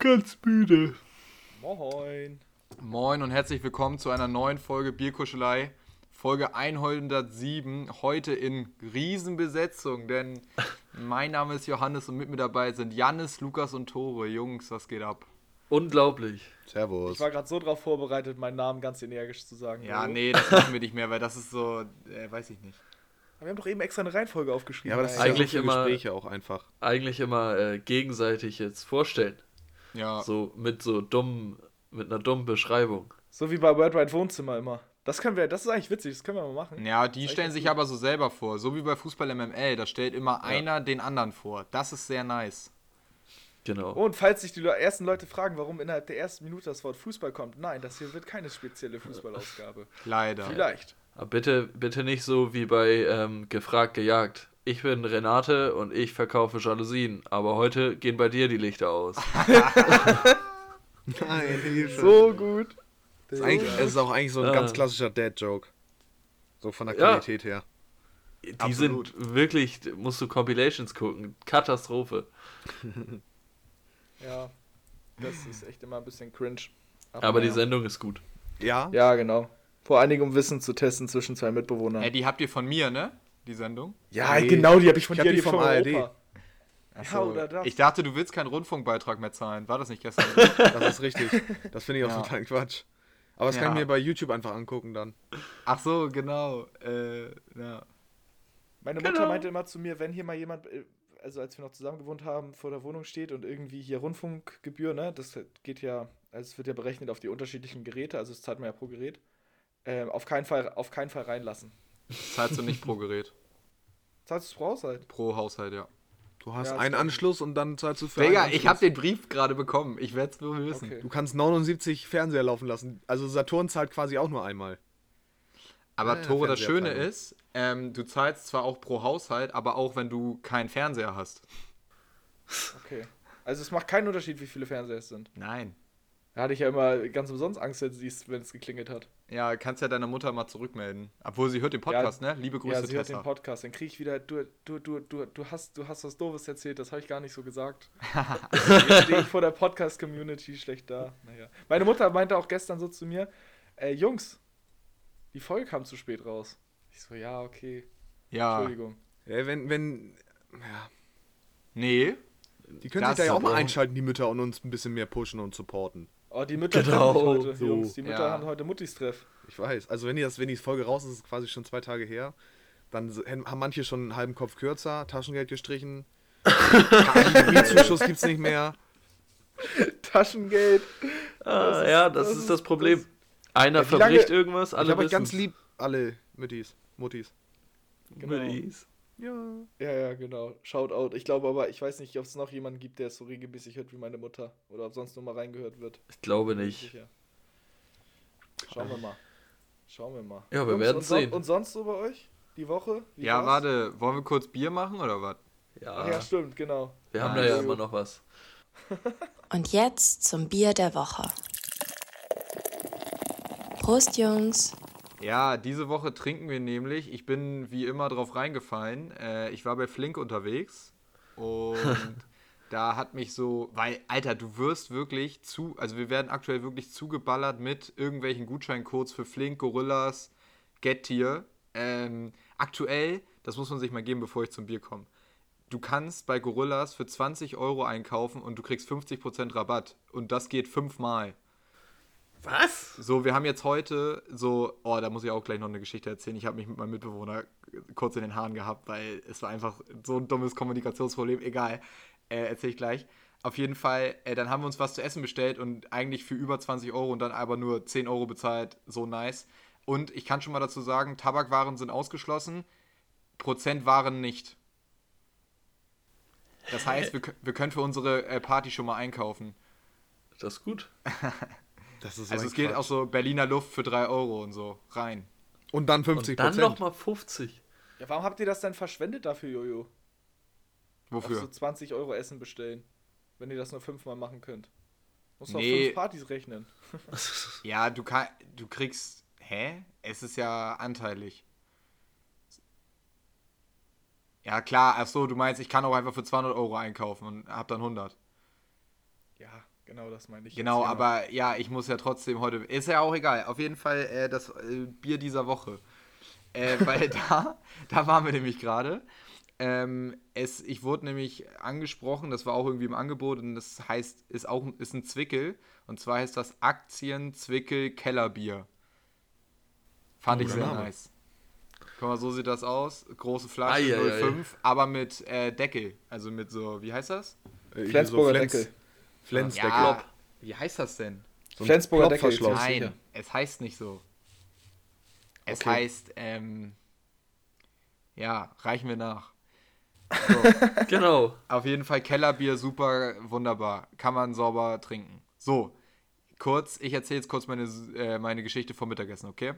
Ganz müde. Moin. Moin und herzlich willkommen zu einer neuen Folge Bierkuschelei. Folge 107, heute in Riesenbesetzung, denn mein Name ist Johannes und mit mir dabei sind Jannis, Lukas und Tore. Jungs, was geht ab? Unglaublich. Servus. Ich war gerade so drauf vorbereitet, meinen Namen ganz energisch zu sagen. Ja, Hallo. nee, das machen wir nicht mehr, weil das ist so, äh, weiß ich nicht. Aber wir haben doch eben extra eine Reihenfolge aufgeschrieben. Ja, aber das ist eigentlich ja immer- Gespräche auch einfach. Eigentlich immer äh, gegenseitig jetzt vorstellen. Ja, So mit so dummen, mit einer dummen Beschreibung. So wie bei Worldwide Wohnzimmer immer. Das können wir, das ist eigentlich witzig, das können wir mal machen. ja die stellen sich gut. aber so selber vor, so wie bei Fußball MML, da stellt immer einer den anderen vor. Das ist sehr nice. Genau. Und falls sich die ersten Leute fragen, warum innerhalb der ersten Minute das Wort Fußball kommt, nein, das hier wird keine spezielle Fußballausgabe. Leider. Vielleicht. Aber bitte, bitte nicht so wie bei ähm, Gefragt, gejagt. Ich bin Renate und ich verkaufe Jalousien, aber heute gehen bei dir die Lichter aus. Nein, Hilfe. So gut. Es ist, eigentlich, es ist auch eigentlich so ein Ah. ganz klassischer Dad-Joke. So von der Ja. Qualität her. Die Absolut. sind wirklich, musst du Compilations gucken. Katastrophe. Ja, das ist echt immer ein bisschen cringe. Aber die ja. Sendung ist gut. Ja? Ja, genau. Vor allen Dingen, um Wissen zu testen zwischen zwei Mitbewohnern. Ey, die habt ihr von mir, ne? Die Sendung? ja, Nee. genau, die habe ich von Ich hab dir, die vom ARD. Europa. Ja, oder das. Ich dachte, du willst keinen Rundfunkbeitrag mehr zahlen. War das nicht gestern? Das ist richtig. Das finde ich auch Ja. total Quatsch. Aber das kann Ja. ich mir bei YouTube einfach angucken dann. Ach so, genau. Äh, ja. Meine Mutter Genau. meinte immer zu mir, wenn hier mal jemand, äh, also als wir noch zusammen gewohnt haben, vor der Wohnung steht und irgendwie hier Rundfunkgebühr, ne, das geht ja, also es wird ja berechnet auf die unterschiedlichen Geräte, also es zahlt man ja pro Gerät, ähm, auf keinen Fall, auf keinen Fall reinlassen. Das zahlst du nicht pro Gerät. Zahlst du es pro Haushalt? Pro Haushalt, ja. Du hast Ja, einen. Anschluss und dann zahlst du für Digga, einen ich habe den Brief gerade bekommen. Ich werde es nur wissen. Okay. Du kannst 79 Fernseher laufen lassen. Also Saturn zahlt quasi auch nur einmal. Aber Ja, Tore, das Schöne ist, ähm, du zahlst zwar auch pro Haushalt, aber auch wenn du keinen Fernseher hast. Okay. Also es macht keinen Unterschied, wie viele Fernseher es sind. Nein. Da hatte ich ja immer ganz umsonst Angst, wenn siehst, wenn es geklingelt hat. Ja, kannst ja deiner Mutter mal zurückmelden. Obwohl sie hört den Podcast, ne? Liebe Grüße, ja, sie hört den Tessa. Podcast, dann kriege ich wieder, du, du, du, du, du hast, du hast was Doofes erzählt, das habe ich gar nicht so gesagt. Jetzt stehe ich vor der Podcast-Community schlecht da. Naja. Meine Mutter meinte auch gestern so zu mir, äh, Jungs, die Folge kam zu spät raus. Ich so, ja, okay, ja. Entschuldigung. Ja, wenn, wenn. Ja. Nee. Die können Das sich da ja auch mal einschalten, die Mütter, und uns ein bisschen mehr pushen und supporten. Oh, die Mütter Genau, sich heute, so. Jungs. Die Mütter Ja. haben heute Muttis-Treff. Ich weiß. Also wenn die, das, wenn die Folge raus ist, ist es quasi schon zwei Tage her. Dann haben manche schon einen halben Kopf kürzer, Taschengeld gestrichen. Mietszuschuss gibt's nicht mehr. Taschengeld. Ah, Das ist- ja, das, das ist das Problem. das- Einer Ja, wie lange- verbricht irgendwas, alle ich habe ganz lieb, alle Müttis, Muttis. Genau. Muttis. Ja. Ja, ja, genau. Shoutout. Ich glaube aber, ich weiß nicht, ob es noch jemanden gibt, der es so regelmäßig hört wie meine Mutter. Oder ob sonst nur mal reingehört wird. Ich glaube nicht. sicher. Schauen wir mal. Schauen wir mal. Ja, wir Jungs, werden's und son- sehen. Und sonst so bei euch? Die Woche? Wie Ja, war's? warte. Wollen wir kurz Bier machen oder was? Ja, Ach ja, stimmt, genau. wir haben Ah, da ja ja. immer noch was. Und jetzt zum Bier der Woche. Prost, Jungs. Ja, diese Woche trinken wir nämlich. Ich bin wie immer drauf reingefallen. Äh, ich war bei Flink unterwegs und da hat mich so, weil, Alter, du wirst wirklich zu, also wir werden aktuell wirklich zugeballert mit irgendwelchen Gutscheincodes für Flink, Gorillas, Gettier. Ähm, aktuell, das muss man sich mal geben, bevor ich zum Bier komme. Du kannst bei Gorillas für 20 Euro einkaufen und du kriegst 50% Rabatt. Und das geht fünfmal. Was? So, wir haben jetzt heute so, oh, da muss ich auch gleich noch eine Geschichte erzählen. Ich habe mich mit meinem Mitbewohner kurz in den Haaren gehabt, weil es war einfach so ein dummes Kommunikationsproblem. Egal, äh, erzähle ich gleich. Auf jeden Fall, äh, dann haben wir uns was zu essen bestellt und eigentlich für über 20 Euro und dann aber nur 10 Euro bezahlt. So nice. Und ich kann schon mal dazu sagen, Tabakwaren sind ausgeschlossen. Prozent waren nicht. Das heißt, wir, wir können für unsere äh, Party schon mal einkaufen. Das ist gut. Das ist so Also es geht auch so Berliner Luft für 3 Euro und so rein. Und dann 50 Und dann nochmal 50. Ja, warum habt ihr das denn verschwendet dafür, Jojo? Auf Wofür? so 20 Euro Essen bestellen. Wenn ihr das nur fünfmal machen könnt. Musst du auf Nee. fünf Partys rechnen. Ja, du kann, du kriegst. Hä? Es ist ja anteilig. Ja, klar, ach so, du meinst, ich kann auch einfach für 200 Euro einkaufen und hab dann 100. Ja, genau das meine ich. Genau, jetzt, aber ja, ich muss ja trotzdem heute. Ist ja auch egal. Auf jeden Fall äh, das äh, Bier dieser Woche. Äh, weil da, da waren wir nämlich gerade. Ähm, es, ich wurde nämlich angesprochen, das war auch irgendwie im Angebot und das heißt, ist auch ist ein Zwickel. Und zwar heißt das Aktien Zwickel Kellerbier. Fand ich Guter sehr Name. nice. Guck mal, so sieht das aus. Große Flasche, Ei, ei, ei. 05, aber mit äh, Deckel. Also mit so, wie heißt das? Äh, Flensburger Flens- Deckel. Flensdeckel. Ja, wie heißt das denn? So ein Flensburger Deckel, Klopfverschluss. Ziemlich Nein, sicher. es heißt nicht so. Es Okay. heißt, ähm, ja, reichen wir nach. Genau. Auf jeden Fall Kellerbier, super, wunderbar. Kann man sauber trinken. So, kurz, ich erzähle jetzt kurz meine, äh, meine Geschichte vom Mittagessen, okay?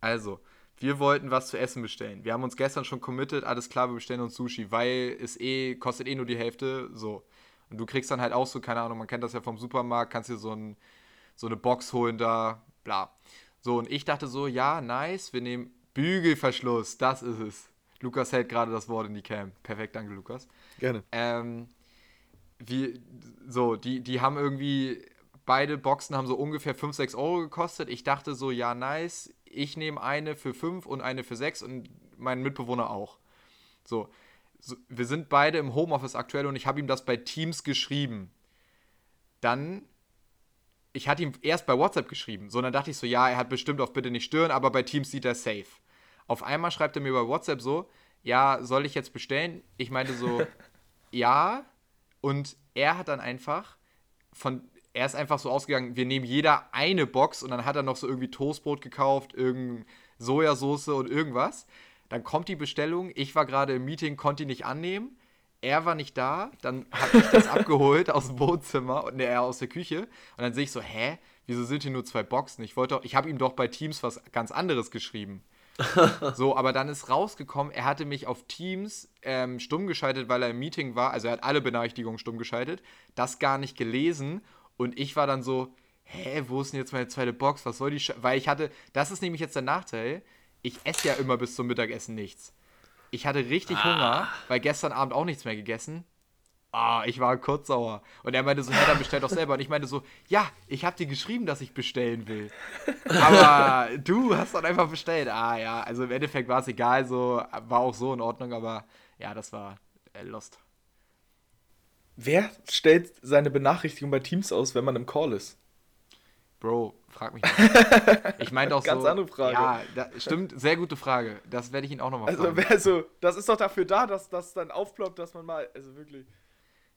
Also, wir wollten was zu essen bestellen. Wir haben uns gestern schon committed, alles klar, wir bestellen uns Sushi, weil es eh, kostet eh nur die Hälfte, so. Und du kriegst dann halt auch so, keine Ahnung, man kennt das ja vom Supermarkt, kannst dir so, ein, so eine Box holen da, bla. So, und ich dachte so, ja, nice, wir nehmen Bügelverschluss, das ist es. Lukas hält gerade das Wort in die Cam. Perfekt, danke, Lukas. Gerne. Ähm, wie, so, die, die haben irgendwie, beide Boxen haben so ungefähr 5, 6 Euro gekostet. Ich dachte so, ja, nice, ich nehme eine für 5 und eine für 6 und mein Mitbewohner auch. So, so wir sind beide im Homeoffice aktuell und ich habe ihm das bei Teams geschrieben. Dann, ich hatte ihm erst bei WhatsApp geschrieben, so, dann dachte ich so, ja, er hat bestimmt auf Bitte nicht stören, aber bei Teams sieht er safe. Auf einmal schreibt er mir bei WhatsApp so, ja, soll ich jetzt bestellen? Ich meinte so, ja. Und er hat dann einfach von, er ist einfach so ausgegangen, wir nehmen jeder eine Box und dann hat er noch so irgendwie Toastbrot gekauft, irgendein Sojasauce und irgendwas. Dann kommt die Bestellung, ich war gerade im Meeting, konnte die nicht annehmen. Er war nicht da, dann habe ich das abgeholt aus dem Wohnzimmer und er aus der Küche. Und dann sehe ich so, hä, wieso sind hier nur zwei Boxen? Ich wollte doch, ich habe ihm doch bei Teams was ganz anderes geschrieben. So, aber dann ist rausgekommen, er hatte mich auf Teams ähm, stumm geschaltet, weil er im Meeting war. Also er hat alle Benachrichtigungen stumm geschaltet, das gar nicht gelesen. Und ich war dann so, hä, wo ist denn jetzt meine zweite Box? Was soll die Sch Weil ich hatte, das ist nämlich jetzt der Nachteil, ich esse ja immer bis zum Mittagessen nichts. Ich hatte richtig Hunger, weil gestern Abend auch nichts mehr gegessen. Ah, ich war kurz sauer. Und er meinte so, hä, dann bestell doch selber. Und ich meinte so, ja, ich habe dir geschrieben, dass ich bestellen will. Aber du hast dann einfach bestellt. Ah ja, also im Endeffekt war es egal, so war auch so in Ordnung, aber ja, das war äh, lost. Wer stellt seine Benachrichtigung bei Teams aus, wenn man im Call ist? Bro, frag mich nicht. Ich meinte auch Ganz so. andere Frage. Ja, da, stimmt, sehr gute Frage. Das werde ich ihn auch nochmal Also, fragen. wer so, das ist doch dafür da, dass das dann aufploppt, dass man mal, also wirklich.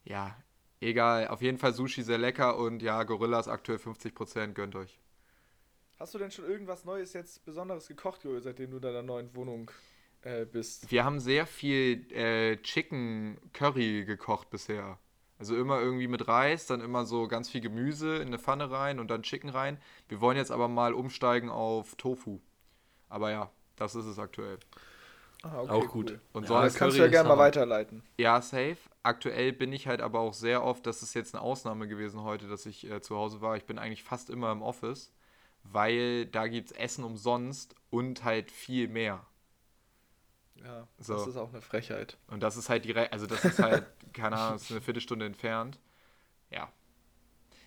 Ja, egal. Auf jeden Fall Sushi sehr lecker und ja, Gorillas aktuell 50%, gönnt euch. Hast du denn schon irgendwas Neues jetzt Besonderes gekocht, Jojo, seitdem du in deiner neuen Wohnung äh, bist? Wir haben sehr viel äh, Chicken Curry gekocht bisher. Also immer irgendwie mit Reis, dann immer so ganz viel Gemüse in eine Pfanne rein und dann Chicken rein. Wir wollen jetzt aber mal umsteigen auf Tofu. Aber ja, das ist es aktuell. Ah, Auch gut. Und Ja, sonst Das kannst Curry du ja gerne mal weiterleiten. Ja, safe. Aktuell bin ich halt aber auch sehr oft, das ist jetzt eine Ausnahme gewesen heute, dass ich äh, zu Hause war. Ich bin eigentlich fast immer im Office, weil da gibt es Essen umsonst und halt viel mehr. Ja, So. das ist auch eine Frechheit. Und das ist halt direkt, also das ist halt, keine Ahnung, ist eine Viertelstunde entfernt. Ja.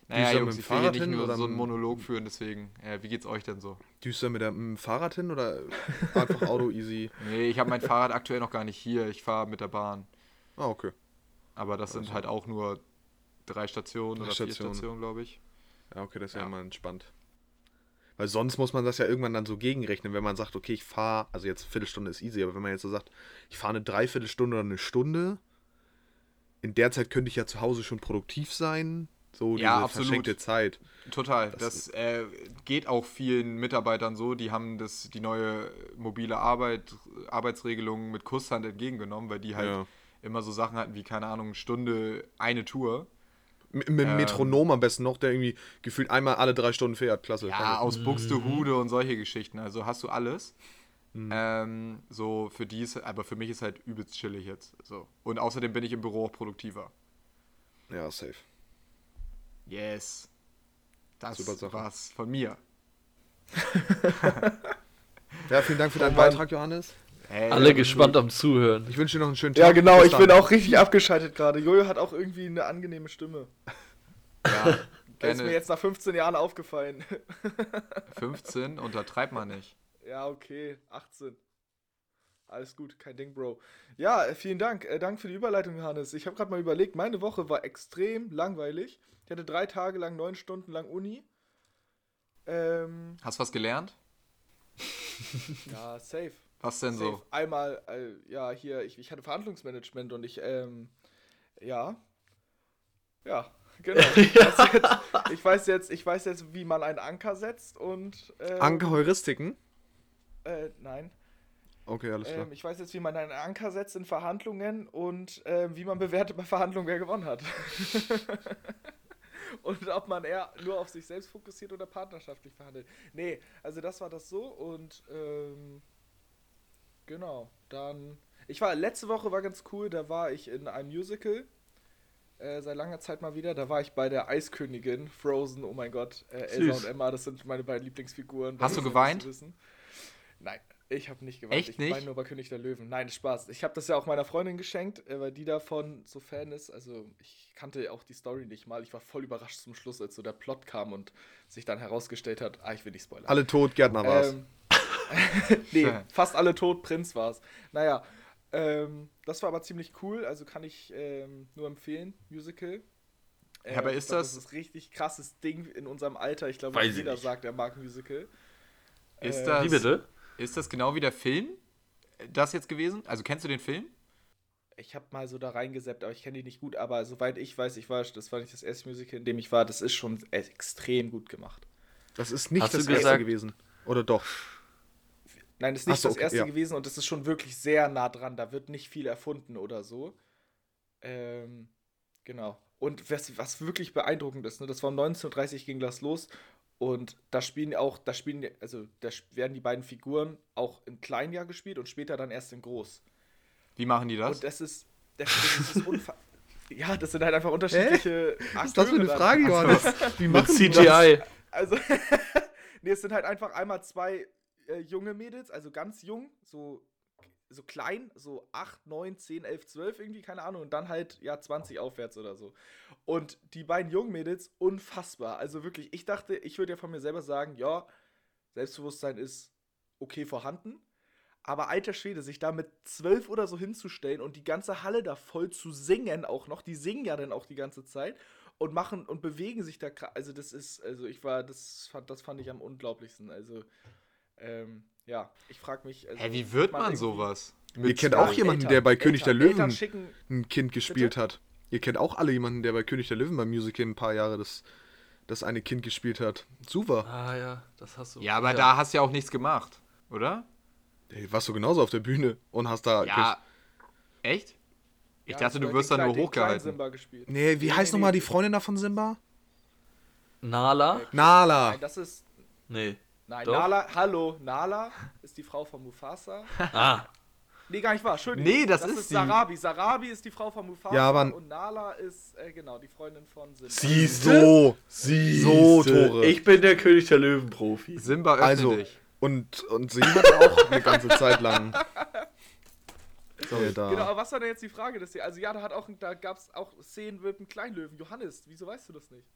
Naja, Düst du Jungs, mit dem ich will hier nicht nur so einen Monolog führen, deswegen, äh, wie geht's euch denn so? Düst du mit dem Fahrrad hin oder einfach Auto easy? Nee, ich habe mein Fahrrad aktuell noch gar nicht hier, ich fahre mit der Bahn. Ah, okay. Aber das sind halt auch nur drei Stationen Drei oder vier Stationen. Stationen, glaube ich. Ja, okay, das ist ja, Ja. mal entspannt. Weil sonst muss man das ja irgendwann dann so gegenrechnen, wenn man sagt, okay, ich fahre, also jetzt eine Viertelstunde ist easy, aber wenn man jetzt so sagt, ich fahre eine Dreiviertelstunde oder eine Stunde, in der Zeit könnte ich ja zu Hause schon produktiv sein, So Ja, diese absolut. verschenkte Zeit. Total. Das, äh, geht auch vielen Mitarbeitern so. Die haben das, die neue mobile Arbeit, Arbeitsregelung mit Kusshand entgegengenommen, weil die halt Ja. immer so Sachen hatten wie, keine Ahnung, Stunde, eine Tour. Mit dem Ähm. Metronom am besten noch, der irgendwie gefühlt einmal alle drei Stunden fährt. Klasse. Ja, danke. aus Buxtehude und solche Geschichten. Also hast du alles. Ähm, so für die ist, aber für mich ist halt übelst chillig jetzt. So. Und außerdem bin ich im Büro auch produktiver. Ja, safe. Yes. Das Super Sache. war's von mir. Ja, vielen Dank für deinen Oh. Beitrag, Johannes. Hey, Alle gespannt am Zuhören. Ich wünsche dir noch einen schönen Tag. Ja, genau, ich bin auch richtig abgeschaltet gerade. Jojo hat auch irgendwie eine angenehme Stimme. Ja, Das ist mir jetzt nach 15 Jahren aufgefallen. 15, untertreib mal nicht. ja, okay, 18. Alles gut, kein Ding, Bro. Ja, äh, vielen Dank. Äh, Dank für die Überleitung, Johannes. Ich habe gerade mal überlegt, meine Woche war extrem langweilig. Ich hatte drei Tage lang, neun Stunden lang Uni. Ähm, Hast was gelernt? ja, safe. Was denn so? Einmal, äh, ja, hier, ich, ich hatte Verhandlungsmanagement und ich, ähm, ja. Ja, genau. Ich weiß, jetzt, ich weiß jetzt, ich weiß jetzt, wie man einen Anker setzt und. Ähm, Anke-Heuristiken? Äh, nein. Okay, alles klar. Ähm, ich weiß jetzt, wie man einen Anker setzt in Verhandlungen und ähm, wie man bewertet bei Verhandlungen, wer gewonnen hat. und ob man eher nur auf sich selbst fokussiert oder partnerschaftlich verhandelt. Nee, also das war das so und ähm, genau, dann. Ich war letzte Woche war ganz cool, da war ich in einem Musical. Äh, seit langer Zeit mal wieder. Da war ich bei der Eiskönigin, Frozen, oh mein Gott. Äh, Elsa Süß. und Emma, das sind meine beiden Lieblingsfiguren. Hast du geweint? Nein, ich habe nicht geweint. Echt ich nicht? weine nur bei König der Löwen. Nein, Spaß. Ich habe das ja auch meiner Freundin geschenkt, äh, weil die davon so Fan ist. Also ich kannte auch die Story nicht mal. Ich war voll überrascht zum Schluss, als so der Plot kam und sich dann herausgestellt hat, ah, ich will nicht spoilern. Alle tot, Gärtner war's. Ähm, nee, fast alle tot, Prinz war's. Naja, ähm, das war aber ziemlich cool, also kann ich ähm, nur empfehlen, Musical. Ja, aber ich ist glaub, das- Das ist ein richtig krasses Ding in unserem Alter. Ich glaube, jeder nicht. sagt, er mag Musical. Ist Äh, das, Wie bitte? Ist das genau wie der Film? Das jetzt gewesen? Also kennst du den Film? Ich habe mal so da reingeseppt, aber ich kenne die nicht gut. Aber soweit ich weiß, ich war, das war nicht das erste Musical, in dem ich war, das ist schon extrem gut gemacht. Das ist nicht Hast das erste gewesen. Oder doch? Nein, das ist nicht so, das okay, erste ja. gewesen und das ist schon wirklich sehr nah dran. Da wird nicht viel erfunden oder so. Ähm, genau. Und was, was wirklich beeindruckend ist, ne, das war um 19.30 Uhr ging das los und da spielen auch, da spielen, also da werden die beiden Figuren auch in klein ja gespielt und später dann erst in groß. Wie machen die das? Und das ist, das, das ist unfa Ja, das sind halt einfach unterschiedliche Was ist das für eine Akteure Frage, dann. Johannes? Wie Mit machen die das? CGI. Also, nee, es sind halt einfach einmal zwei äh, junge Mädels, also ganz jung, so, so klein, so 8, 9, 10, 11, 12 irgendwie, keine Ahnung, und dann halt, ja, 20 aufwärts oder so. Und die beiden jungen Mädels, unfassbar. Also wirklich, ich dachte, ich würde ja von mir selber sagen, ja, Selbstbewusstsein ist okay vorhanden. Aber alter Schwede, sich da mit zwölf oder so hinzustellen und die ganze Halle da voll zu singen auch noch, die singen ja dann auch die ganze Zeit und machen und bewegen sich da also das ist also ich war das fand das fand ich am unglaublichsten also ähm, ja ich frage mich also, Hä, wie wird man sowas? Ihr kennt auch Ja, jemanden, Eltern- der bei König Eltern- der Löwen schicken ein Kind gespielt hat. Ihr kennt auch alle jemanden, der bei König der Löwen beim Musical ein paar Jahre das, das eine Kind gespielt hat. Super. Ah ja, das hast du. Ja, aber da hast du ja auch nichts gemacht, oder? Ey, warst du genauso auf der Bühne und hast da. Ja. Echt? Ich Ja, dachte, du wirst dann nur hochgehalten. Simba gespielt. Nee, wie Nee, heißt nee, nochmal nee. die Freundin da von Simba? Nala? Nala. Nein, das ist Nee. Nein Doch. Nala hallo Nala ist die Frau von Mufasa Ah, nee gar nicht wahr Entschuldigung Nee, das ist sie. Sarabi Sarabi ist die Frau von Mufasa Ja, aber- und Nala ist äh, genau die Freundin von Simba siehst So. Siehste. So, Tore. Ich bin der König der Löwen-Profi. Simba öffne Also, dich. und, und sie hat auch eine ganze Zeit lang. Sorry, da. Genau, aber was war denn jetzt die Frage? Dass die, also ja, da hat auch, da gab es auch Szenen mit einem Kleinlöwen. Johannes, wieso weißt du das nicht?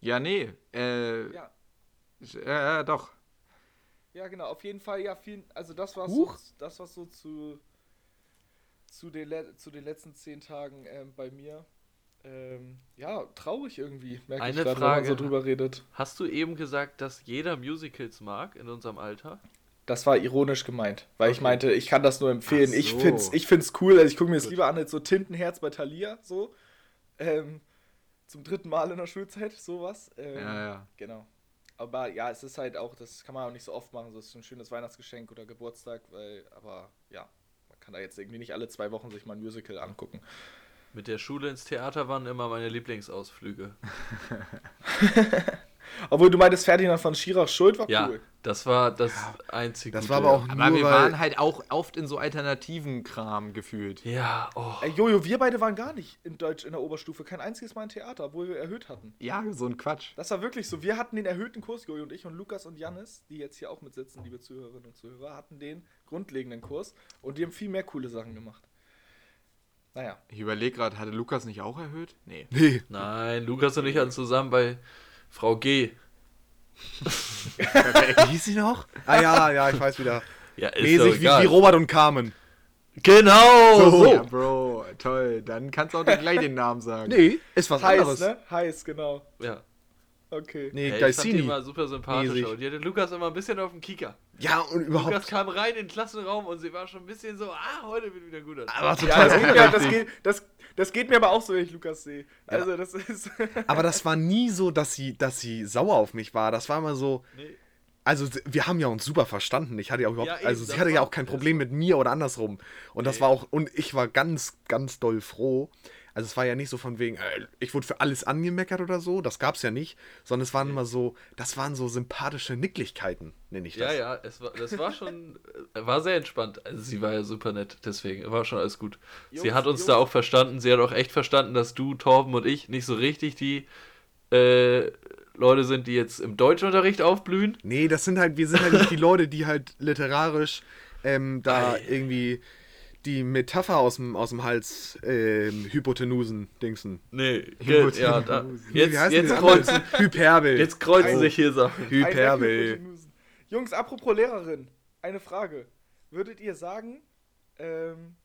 Ja, nee. Äh, Ja, ja, ja, doch. ja, genau. Auf jeden Fall, ja, vielen. Also das war so, das war so zu zu den, le- zu den letzten zehn Tagen ähm, bei mir. Ähm, ja, traurig irgendwie, merke ich Eine gerade, wenn man Frage. so drüber redet. Hast du eben gesagt, dass jeder Musicals mag in unserem Alter? Das war ironisch gemeint, weil ich meinte, ich kann das nur empfehlen. Ach Ich so. find's, ich find's cool, also ich gucke mir das lieber an als so Tintenherz bei Thalia, so. Ähm, zum dritten Mal in der Schulzeit, sowas. Ähm, Ja, ja. Genau. Aber ja, es ist halt auch, das kann man auch nicht so oft machen, so ist ein schönes Weihnachtsgeschenk oder Geburtstag, weil, aber ja, man kann da jetzt irgendwie nicht alle zwei Wochen sich mal ein Musical angucken. Mit der Schule ins Theater waren immer meine Lieblingsausflüge. Obwohl du meintest, Ferdinand von Schirach Schuld war Ja, cool. das war das einzige. Das war aber auch Aber nur, wir weil, waren halt auch oft in so alternativen Kram gefühlt. Ja, oh. Ey, Jojo, wir beide waren gar nicht in Deutsch in der Oberstufe, kein einziges Mal im Theater, obwohl wir erhöht hatten. Ja, so ein Quatsch. Das war wirklich so. Wir hatten den erhöhten Kurs, Jojo und ich und Lukas und Jannis, die jetzt hier auch mit sitzen, liebe Zuhörerinnen und Zuhörer, hatten den grundlegenden Kurs und die haben viel mehr coole Sachen gemacht. Naja. Ich überlege gerade, hatte Lukas nicht auch erhöht? Nee. nee, Nein, Lukas und ich hatten zusammen bei Frau G. wie hieß sie noch? Ah ja, ja, ich weiß wieder. Ja, ist Mäßig wie, wie Robert und Carmen. Genau, so. Ja, Bro, toll. Dann kannst du auch gleich den Namen sagen. Nee, ist was Heiß, anderes. ne? Heiß, genau. Ja. Okay. Nee, Hey, ich fand die immer super sympathisch. Und die hatte Lukas immer ein bisschen auf dem Kicker. Ja, und Lukas überhaupt. kam rein in den Klassenraum und sie war schon ein bisschen so, ah, heute wird wieder gut. Aber Ja, total das, geht mir, das, geht, das, das geht mir aber auch so, wenn ich Lukas sehe. Also, das ist. Aber das war nie so, dass sie, dass sie sauer auf mich war. Das war immer so. Nee. Also wir haben ja uns super verstanden. Ich hatte ja auch überhaupt, Ja, eben, also sie das hatte ja auch kein das Problem mit mir oder andersrum. Und das Nee. war auch, und ich war ganz, ganz doll froh. Also es war ja nicht so von wegen, äh, ich wurde für alles angemeckert oder so, das gab's ja nicht, sondern es waren immer so, das waren so sympathische Nicklichkeiten, nenne ich das. Ja, ja, es war, das war schon, war sehr entspannt. Also sie war ja super nett, deswegen war schon alles gut. sie Jungs, hat uns Jungs. da auch verstanden, sie hat auch echt verstanden, dass du, Torben und ich nicht so richtig die äh, Leute sind, die jetzt im Deutschunterricht aufblühen. Nee, das sind halt, wir sind halt nicht die Leute, die halt literarisch ähm, da Ei. irgendwie die Metapher aus dem, aus dem Hals ähm, Hypotenusen dingsen. Nee, Hypotenuse. ja, da, jetzt, heißen jetzt kreuzen? Hyperbel. jetzt kreuzen sich hier Sachen. Hyperbel. Hypotenusen. Jungs, apropos Lehrerin, eine Frage. Würdet ihr sagen, ähm,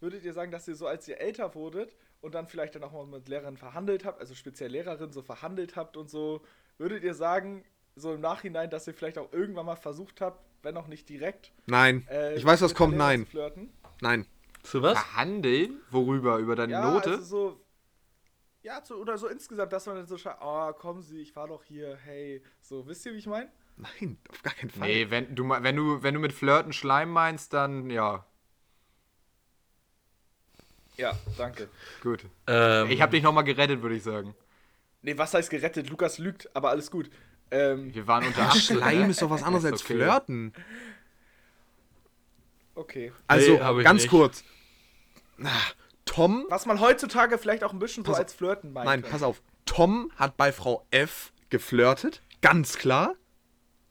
würdet ihr sagen, dass ihr so, als ihr älter wurdet und dann vielleicht dann auch mal mit Lehrern verhandelt habt, also speziell Lehrerin so verhandelt habt und so, würdet ihr sagen, so im Nachhinein, dass ihr vielleicht auch irgendwann mal versucht habt, wenn auch nicht direkt, Nein. äh, ich weiß, was kommt. Nein. Zu flirten? Nein. Zu was? Verhandeln? Worüber? Über deine Ja, Note? also so. Ja, so, oder so insgesamt, dass man dann so schaut, oh, kommen Sie, ich war doch hier, hey. So, wisst ihr, wie ich meine? Nein, auf gar keinen Fall. nee, wenn du, wenn, du, wenn du mit Flirten Schleim meinst, dann ja, Ja, danke. gut. Ähm, Ich habe dich nochmal gerettet, würde ich sagen. Nee, was heißt gerettet? Lukas lügt, aber alles gut. Ähm, Wir waren unter Ach, 18, Schleim ne? ist doch was anderes Ist als okay. Flirten. Okay. Also, ich ganz nicht. kurz. Tom, Was man heutzutage vielleicht auch ein bisschen so als Flirten meint. nein, pass auf. Tom hat bei Frau F geflirtet. Ganz klar.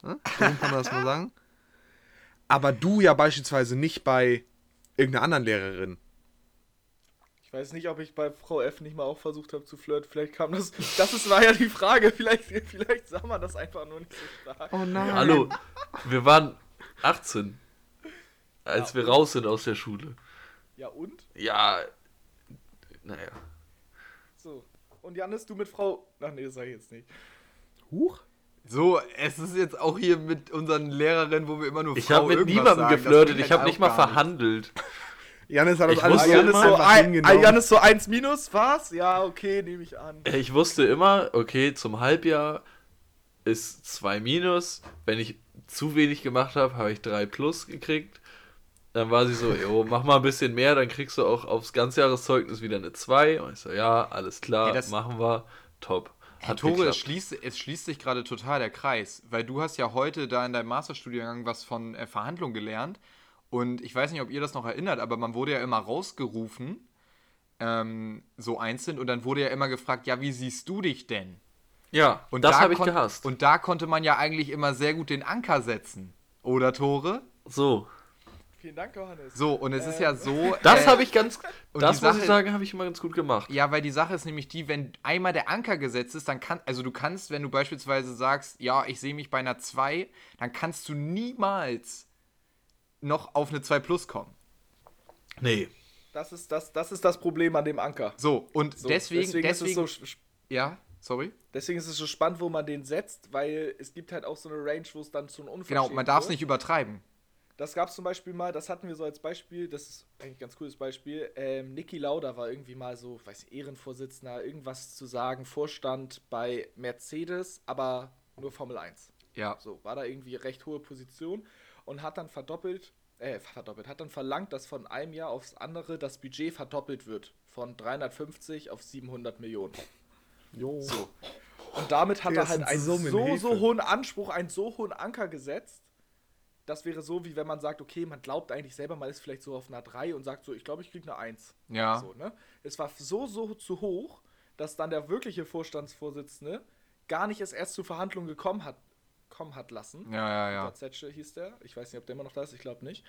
Ja, so kann man das mal sagen. Aber du ja beispielsweise nicht bei irgendeiner anderen Lehrerin. Ich weiß nicht, ob ich bei Frau F nicht mal auch versucht habe zu flirten. Vielleicht kam das. Das ist, war ja die Frage. Vielleicht, vielleicht sah man das einfach nur nicht so stark. Oh nein. Hallo, wir waren 18, als wir raus sind aus der Schule. Ja, und? Ja, naja. So. Und Janis, du mit Frau. Ach nee, das sag ich jetzt nicht. Huch. So, es ist jetzt auch hier mit unseren Lehrerinnen, wo wir immer nur Ich Frau habe mit niemandem sagen. Geflirtet, ich habe nicht mal verhandelt. Janis hat das Ich alles Janis, so, ein, hingenommen. Janis so 1 minus, was? Ja, okay, nehme ich an. Ich wusste immer, okay, zum Halbjahr ist 2 minus. Wenn ich zu wenig gemacht habe, habe ich 3 plus gekriegt. Dann war sie so, jo, mach mal ein bisschen mehr, dann kriegst du auch aufs Ganzjahreszeugnis wieder eine 2. Und ich so, ja, alles klar, das- machen wir. Top. Hat Tore, es schließt, es schließt sich gerade total der Kreis, weil du hast ja heute da in deinem Masterstudiengang was von äh, Verhandlung gelernt und ich weiß nicht, ob ihr das noch erinnert, aber man wurde ja immer rausgerufen, ähm, so einzeln und dann wurde ja immer gefragt, ja, wie siehst du dich denn? Ja, Und das da habe ich gehasst. Und da konnte man ja eigentlich immer sehr gut den Anker setzen, oder Tore? so, Vielen Dank, Johannes. So, und es ist ja so... das äh, habe ich ganz, und das muss Sache- ich sagen, habe ich immer ganz gut gemacht. Ja, weil die Sache ist nämlich die, wenn einmal der Anker gesetzt ist, dann kann, also du kannst, wenn du beispielsweise sagst, ja, ich sehe mich bei einer 2, dann kannst du niemals noch auf eine 2 plus kommen. Nee. Das ist das, das ist das Problem an dem Anker. So, und So, deswegen, deswegen, ist es so, ja, sorry. deswegen ist es so spannend, wo man den setzt, weil es gibt halt auch so eine Range, wo es dann zu einem Unverschämt Genau, man darf es nicht übertreiben. Das gab es zum Beispiel mal, das hatten wir so als Beispiel, das ist eigentlich ein ganz cooles Beispiel. Ähm, Niki Lauda war irgendwie mal so, weiß ich, Ehrenvorsitzender, irgendwas zu sagen, Vorstand bei Mercedes, aber nur Formel 1. Ja. So, war da irgendwie recht hohe Position und hat dann verdoppelt, äh, verdoppelt, hat dann verlangt, dass von einem Jahr aufs andere das Budget verdoppelt wird. Von 350 auf 700 Millionen. Jo. So. Und damit hat Ja, er halt einen so, so hohen Anspruch, einen so hohen Anker gesetzt. Das wäre so, wie wenn man sagt, okay, man glaubt eigentlich selber, man ist vielleicht so auf einer 3 und sagt so, ich glaube, ich kriege eine 1. Ja. So, ne? Es war so, so zu hoch, dass dann der wirkliche Vorstandsvorsitzende gar nicht es erst zu Verhandlungen gekommen hat, kommen hat lassen. Ja, ja, ja. Zetsche hieß der. Ich weiß nicht, ob der immer noch da ist, ich glaube nicht.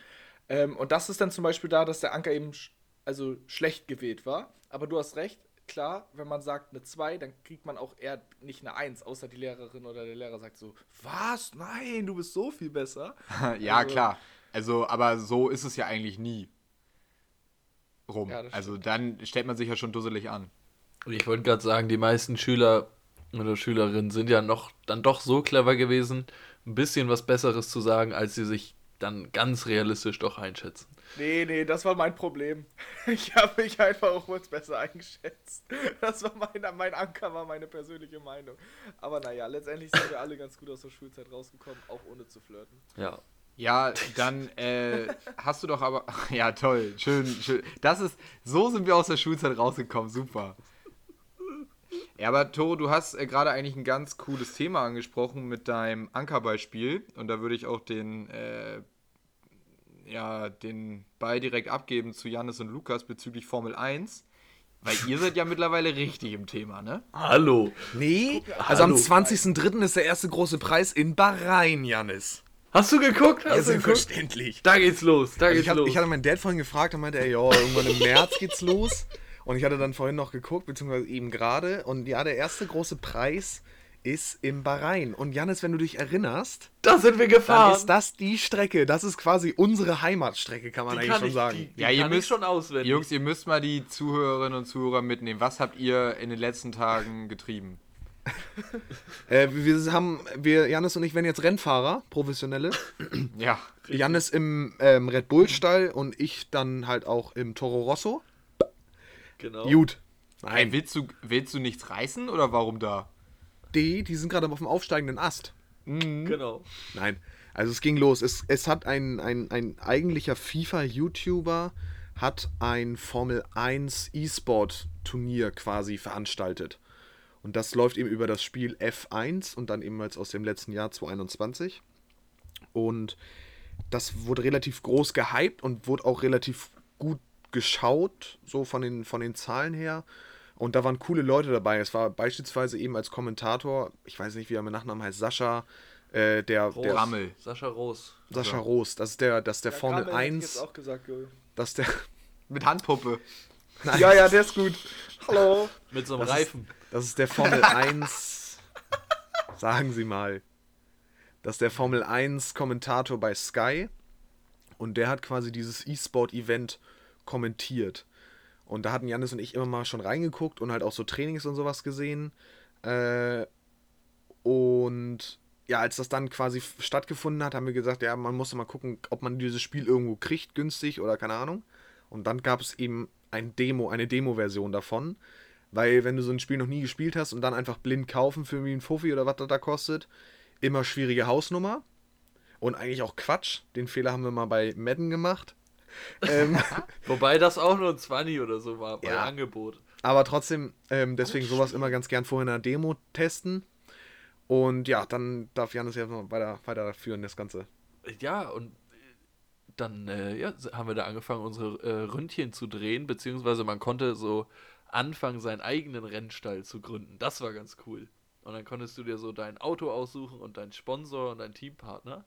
Ähm, und das ist dann zum Beispiel da, dass der Anker eben sch also schlecht gewählt war. Aber du hast recht, klar, wenn man sagt eine 2, dann kriegt man auch eher nicht eine 1, außer die Lehrerin oder der Lehrer sagt so, was? Nein, du bist so viel besser. ja, Also- klar. Also, aber so ist es ja eigentlich nie rum. Ja, also dann stellt man sich ja schon dusselig an. Und ich wollte gerade sagen, die meisten Schüler oder Schülerinnen sind ja noch dann doch so clever gewesen, ein bisschen was Besseres zu sagen, als sie sich dann ganz realistisch doch einschätzen. Nee, nee, das war mein Problem. Ich habe mich einfach auch kurz besser eingeschätzt. Das war mein, mein Anker, war meine persönliche Meinung. Aber naja, letztendlich sind wir alle ganz gut aus der Schulzeit rausgekommen, auch ohne zu flirten. Ja. Ja, dann äh, hast du doch aber. Ja, toll. Schön, schön. Das ist. So sind wir aus der Schulzeit rausgekommen. Super. Ja, aber Toro, du hast äh, gerade eigentlich ein ganz cooles Thema angesprochen mit deinem Ankerbeispiel. Und da würde ich auch den, äh, ja, den Ball direkt abgeben zu Jannis und Lukas bezüglich Formel 1. Weil ihr seid ja mittlerweile richtig im Thema, ne? Hallo. Nee, also am Hallo. 20.03. ist der erste große Preis in Bahrain, Janis. Hast du geguckt? Ja, Hast du geguckt? selbstverständlich. Da geht's los. Da Also geht's ich, hab, los. ich hatte meinen Dad vorhin gefragt, und meinte er, ja, irgendwann im März geht's los. Und ich hatte dann vorhin noch geguckt, beziehungsweise eben gerade. Und ja, der erste große Preis ist im Bahrain. Und Janis, wenn du dich erinnerst, da sind wir dann gefahren. ist das die Strecke. Das ist quasi unsere Heimatstrecke, kann man Die eigentlich kann schon ich, sagen. Die, die Ja, ihr kann müsst- ich schon auswendig. Jungs, ihr müsst mal die Zuhörerinnen und Zuhörer mitnehmen. Was habt ihr in den letzten Tagen getrieben? Äh, wir haben, wir, Janis und ich werden jetzt Rennfahrer, professionelle. Ja. Janis im ähm, Red Bull-Stall und ich dann halt auch im Toro Rosso. genau. Gut. Nein, willst, du, willst du nichts reißen oder warum da? Die, die sind gerade auf dem aufsteigenden Ast. Genau. Nein, also es ging los. Es, es hat ein, ein, ein eigentlicher FIFA-YouTuber hat ein Formel 1 E-Sport-Turnier quasi veranstaltet. Und das läuft eben über das Spiel F1 und dann ebenfalls aus dem letzten Jahr 2021. Und das wurde relativ groß gehypt und wurde auch relativ gut geschaut, so von den, von den Zahlen her. Und da waren coole Leute dabei. Es war beispielsweise eben als Kommentator, ich weiß nicht, wie er mit Nachnamen heißt, Sascha, äh, der, Roos. der Rammel. Sascha Roos. Sascha Roos, das ist der, das ist der Ja, Formel Grammel hätte ich jetzt 1, auch gesagt, das ist der, Mit Handpuppe. Ja, ja, der ist gut. Hallo. Mit so einem Das ist- Reifen. das ist der Formel 1, sagen Sie mal, das ist der Formel 1 Kommentator bei Sky und der hat quasi dieses E-Sport-Event kommentiert. Und da hatten Janis und ich immer mal schon reingeguckt und halt auch so Trainings und sowas gesehen. Äh, und ja, als das dann quasi stattgefunden hat, haben wir gesagt, ja, man muss mal gucken, ob man dieses Spiel irgendwo kriegt, günstig oder keine Ahnung. Und dann gab es eben ein Demo, eine Demo-Version davon. Weil wenn du so ein Spiel noch nie gespielt hast und dann einfach blind kaufen für einen Fuffi oder was das da kostet, immer schwierige Hausnummer. Und eigentlich auch Quatsch. Den Fehler haben wir mal bei Madden gemacht. ähm, Wobei das auch nur ein 20 oder so war bei Ja. Angebot. aber trotzdem, ähm, deswegen sowas immer ganz gern vorher in einer Demo testen. Und ja, dann darf Janis ja noch weiter, weiterführen, das Ganze. Ja, und dann äh, ja, haben wir da angefangen, unsere äh, Ründchen zu drehen, beziehungsweise man konnte so anfangen, seinen eigenen Rennstall zu gründen. Das war ganz cool. Und dann konntest du dir so dein Auto aussuchen und deinen Sponsor und deinen Teampartner.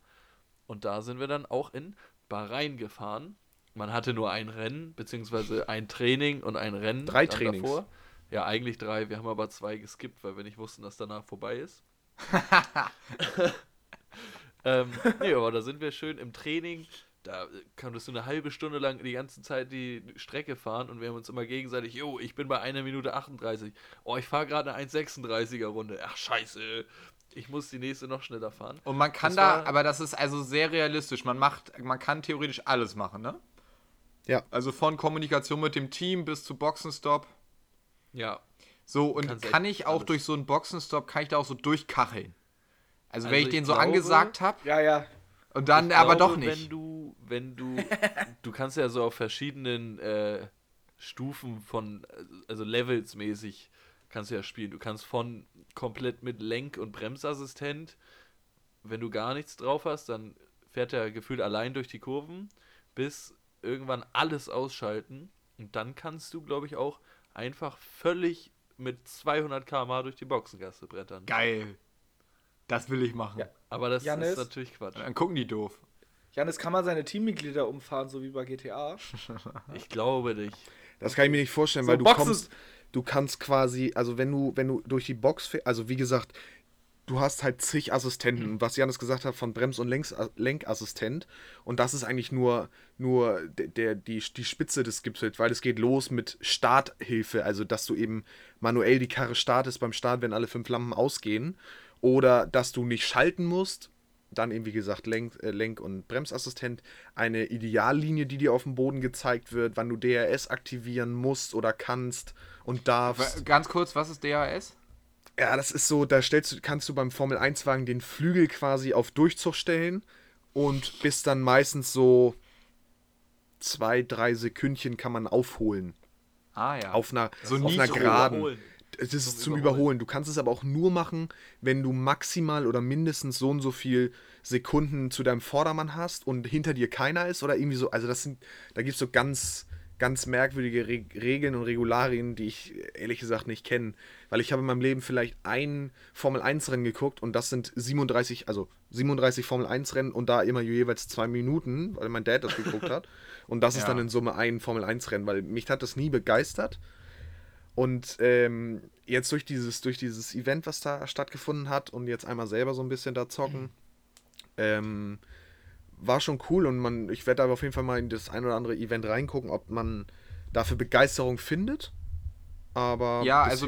Und da sind wir dann auch in Bahrain gefahren. Man hatte nur ein Rennen, beziehungsweise ein Training und ein Rennen. Drei Trainings. Ja, eigentlich drei. Wir haben aber zwei geskippt, weil wir nicht wussten, dass danach vorbei ist. ähm, nee, aber da sind wir schön im Training. Da konntest du eine halbe Stunde lang die ganze Zeit die Strecke fahren und wir haben uns immer gegenseitig, jo, ich bin bei einer Minute 38. Oh, ich fahre gerade eine 1,36er Runde. Ach, scheiße. ich muss die nächste noch schneller fahren. Und man kann Das da, aber das ist also sehr realistisch. Man macht, man kann theoretisch alles machen, ne? Ja. Also von Kommunikation mit dem Team bis zu Boxenstopp. Ja, So, und Kannst kann ich auch alles. durch so einen Boxenstopp, kann ich da auch so durchkacheln? Also, wenn Also ich ich den so glaube- angesagt habe Ja, ja. und dann Ich aber glaube, doch nicht. Wenn du, wenn du, du kannst ja so auf verschiedenen äh, Stufen von, also Levels mäßig, kannst du ja spielen. Du kannst von komplett mit Lenk- und Bremsassistent, wenn du gar nichts drauf hast, dann fährt er gefühlt allein durch die Kurven, bis irgendwann alles ausschalten. Und dann kannst du, glaube ich, auch einfach völlig mit 200 km/h durch die Boxengasse brettern. Geil. Das will ich machen. Ja. Aber das Janis? ist natürlich Quatsch. Dann gucken die doof. Janis, kann man seine Teammitglieder umfahren, so wie bei GTA? Ich glaube nicht. Das kann ich mir nicht vorstellen, So, weil du Boxen- kommst, du kannst quasi, also wenn du, wenn du durch die Box fährst, also wie gesagt, du hast halt zig Assistenten. Und was Janis gesagt hat von Brems- und Lenks, Lenkassistent. Und das ist eigentlich nur, nur der, der, die, die Spitze des Gipfels, weil es geht los mit Starthilfe, also dass du eben manuell die Karre startest beim Start, wenn alle fünf Lampen ausgehen. Oder dass du nicht schalten musst. Dann eben, wie gesagt, Lenk, äh, Lenk- und Bremsassistent. Eine Ideallinie, die dir auf dem Boden gezeigt wird, wann du DRS aktivieren musst oder kannst und darfst. Ganz kurz, was ist DAS? Ja, das ist so, da stellst du, kannst du beim Formel 1 Wagen den Flügel quasi auf Durchzug stellen und bis dann meistens so zwei, drei Sekündchen kann man aufholen. Ah ja. Auf einer, So auf einer Geraden. überholen. Es ist Zum zum Überholen. Du kannst es aber auch nur machen, wenn du maximal oder mindestens so und so viel Sekunden zu deinem Vordermann hast und hinter dir keiner ist oder irgendwie so. Also das sind, da gibt es so ganz, ganz merkwürdige Re Regeln und Regularien, die ich ehrlich gesagt nicht kenne. Weil ich habe in meinem Leben vielleicht ein Formel 1 Rennen geguckt und das sind 37, also 37 Formel 1 Rennen und da immer jeweils zwei Minuten, weil mein Dad das geguckt hat. Und das ist Ja. dann in Summe ein Formel 1 Rennen, weil mich hat das nie begeistert. Und ähm, jetzt durch dieses, durch dieses Event, was da stattgefunden hat und jetzt einmal selber so ein bisschen da zocken, ähm, war schon cool und man, ich werde aber auf jeden Fall mal in das ein oder andere Event reingucken, ob man dafür Begeisterung findet. Aber Ja, also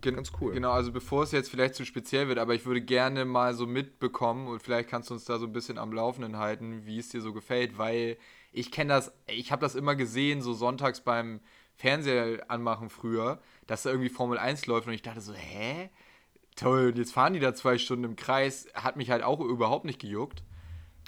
ganz cool. Genau, also bevor es jetzt vielleicht zu speziell wird, aber ich würde gerne mal so mitbekommen und vielleicht kannst du uns da so ein bisschen am Laufenden halten, wie es dir so gefällt, weil ich kenne das, ich habe das immer gesehen, so sonntags beim Fernseher anmachen früher, dass da irgendwie Formel 1 läuft und ich dachte so, hä? Toll, jetzt fahren die da zwei Stunden im Kreis, hat mich halt auch überhaupt nicht gejuckt.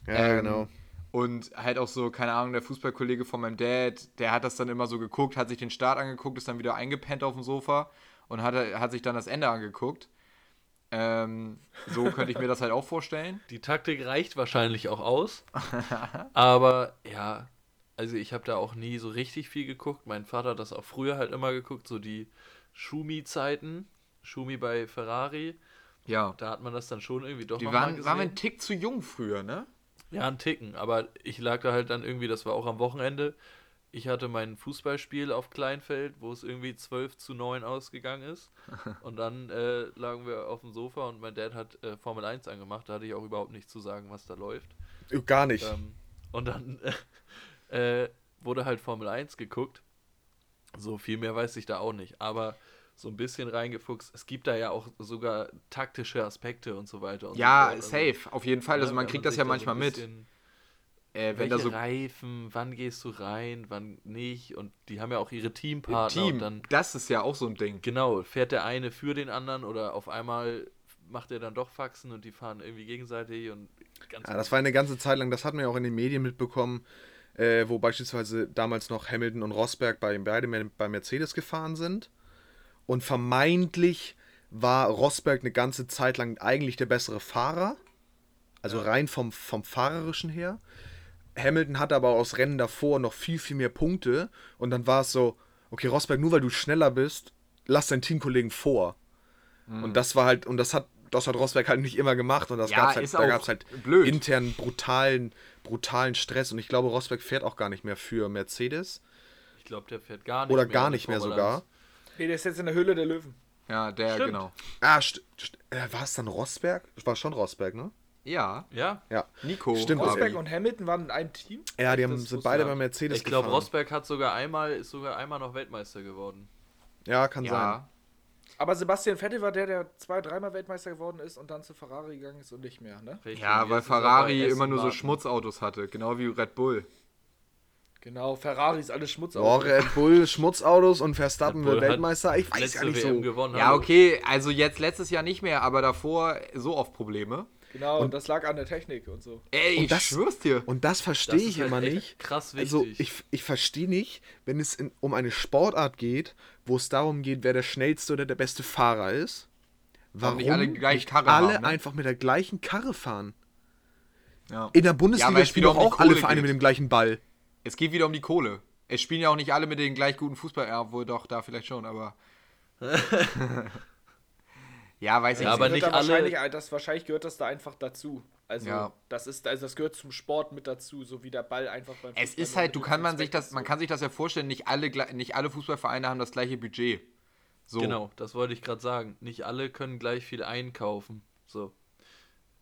Ja, Ähm, genau. Und halt auch so, keine Ahnung, der Fußballkollege von meinem Dad, der hat das dann immer so geguckt, hat sich den Start angeguckt, ist dann wieder eingepennt auf dem Sofa und hat, hat sich dann das Ende angeguckt. Ähm, so könnte ich mir das halt auch vorstellen. Die Taktik reicht wahrscheinlich auch aus. aber ja, also ich habe da auch nie so richtig viel geguckt. Mein Vater hat das auch früher halt immer geguckt, so die Schumi-Zeiten. Schumi bei Ferrari. Ja. Da hat man das dann schon irgendwie doch Die waren, gesehen. waren wir einen Tick zu jung früher, ne? Ja, ein Ticken, aber ich lag da halt dann irgendwie, das war auch am Wochenende. Ich hatte mein Fußballspiel auf Kleinfeld, wo es irgendwie 12 zu 9 ausgegangen ist. Und dann äh, lagen wir auf dem Sofa und mein Dad hat äh, Formel 1 angemacht. Da hatte ich auch überhaupt nichts zu sagen, was da läuft. Gar nicht. Ähm, und dann äh, wurde halt Formel 1 geguckt. So viel mehr weiß ich da auch nicht. Aber so ein bisschen reingefuchst. Es gibt da ja auch sogar taktische Aspekte und so weiter. Und Ja, so. Also, safe, auf jeden Fall. Also ne, man wenn kriegt das sich ja da so manchmal ein mit. bisschen- Äh, wenn da so Reifen, wann gehst du rein, wann nicht und die haben ja auch ihre Teampartner Team, dann das ist ja auch so ein Ding. genau, fährt der eine für den anderen oder auf einmal macht er dann doch Faxen und die fahren irgendwie gegenseitig und ganz Ja, das war eine ganze Zeit lang, das hat man ja auch in den Medien mitbekommen, äh, wo beispielsweise damals noch Hamilton und Rosberg bei, beide bei Mercedes gefahren sind. Und vermeintlich war Rosberg eine ganze Zeit lang eigentlich der bessere Fahrer. Also rein vom, vom Fahrerischen her. Hamilton hatte aber aus Rennen davor noch viel, viel mehr Punkte. Und dann war es so, okay, Rosberg, nur weil du schneller bist, lass deinen Teamkollegen vor. Und das war halt, und das hat, das hat Rosberg halt nicht immer gemacht. Und das Ja, gab's halt, da gab es halt blöd. internen brutalen, brutalen Stress. Und ich glaube, Rosberg fährt auch gar nicht mehr für Mercedes. ich glaube, der fährt gar nicht Oder mehr gar in der nicht mehr sogar. 1. Nee, der ist jetzt in der Höhle der Löwen. Ja, der, Stimmt. genau. Ah, st st äh, war es dann Rosberg? War schon Rosberg, ne? Ja, Ja, Ja. Nico. Stimmt, Rosberg und Hamilton waren in einem Team. Ja, die haben, sind beide bei. Mercedes ich glaube. Rosberg hat sogar einmal, ist sogar einmal noch Weltmeister geworden. Ja, kann sein. Ja. Aber Sebastian Vettel war der, der zwei, dreimal Weltmeister geworden ist und dann zu Ferrari gegangen ist und nicht mehr, ne? Richtig. Ja, weil er Ferrari immer nur so. Schmutzautos hatte, genau wie Red Bull. Genau, Ferrari ist alles Schmutz. Boah, Red Bull, Schmutzautos und Verstappen wird Weltmeister. Ich weiß ja nicht WM so. gewonnen. Ja, okay, also jetzt letztes Jahr nicht mehr, aber davor so oft Probleme. Genau, und das lag an der Technik und so. Ey, Und ich das- schwör's dir. Und das verstehe ich halt immer nicht. krass Also wichtig. ich, ich verstehe nicht, wenn es in, um eine Sportart geht, wo es darum geht, wer der schnellste oder der beste Fahrer ist. Warum nicht alle nicht alle haben, ne? einfach mit der gleichen Karre fahren? Ja. In der Bundesliga es spielen doch auch alle Vereine geht. mit dem gleichen Ball. Es geht wieder um die Kohle. Es spielen ja auch nicht alle mit den gleich guten Fußball, ja, wohl doch, da vielleicht schon, aber. ja, weiß ich Ja, aber Gehört nicht da wahrscheinlich, alle- das, wahrscheinlich gehört das da einfach dazu. Also, Ja. das ist, also das gehört zum Sport mit dazu, so wie der Ball einfach beim Es Fußball ist nur halt, du kann man sich das, ist, man kann sich das ja vorstellen, nicht alle, nicht alle Fußballvereine haben das gleiche Budget. So. Genau, das wollte ich gerade sagen. Nicht alle können gleich viel einkaufen. So.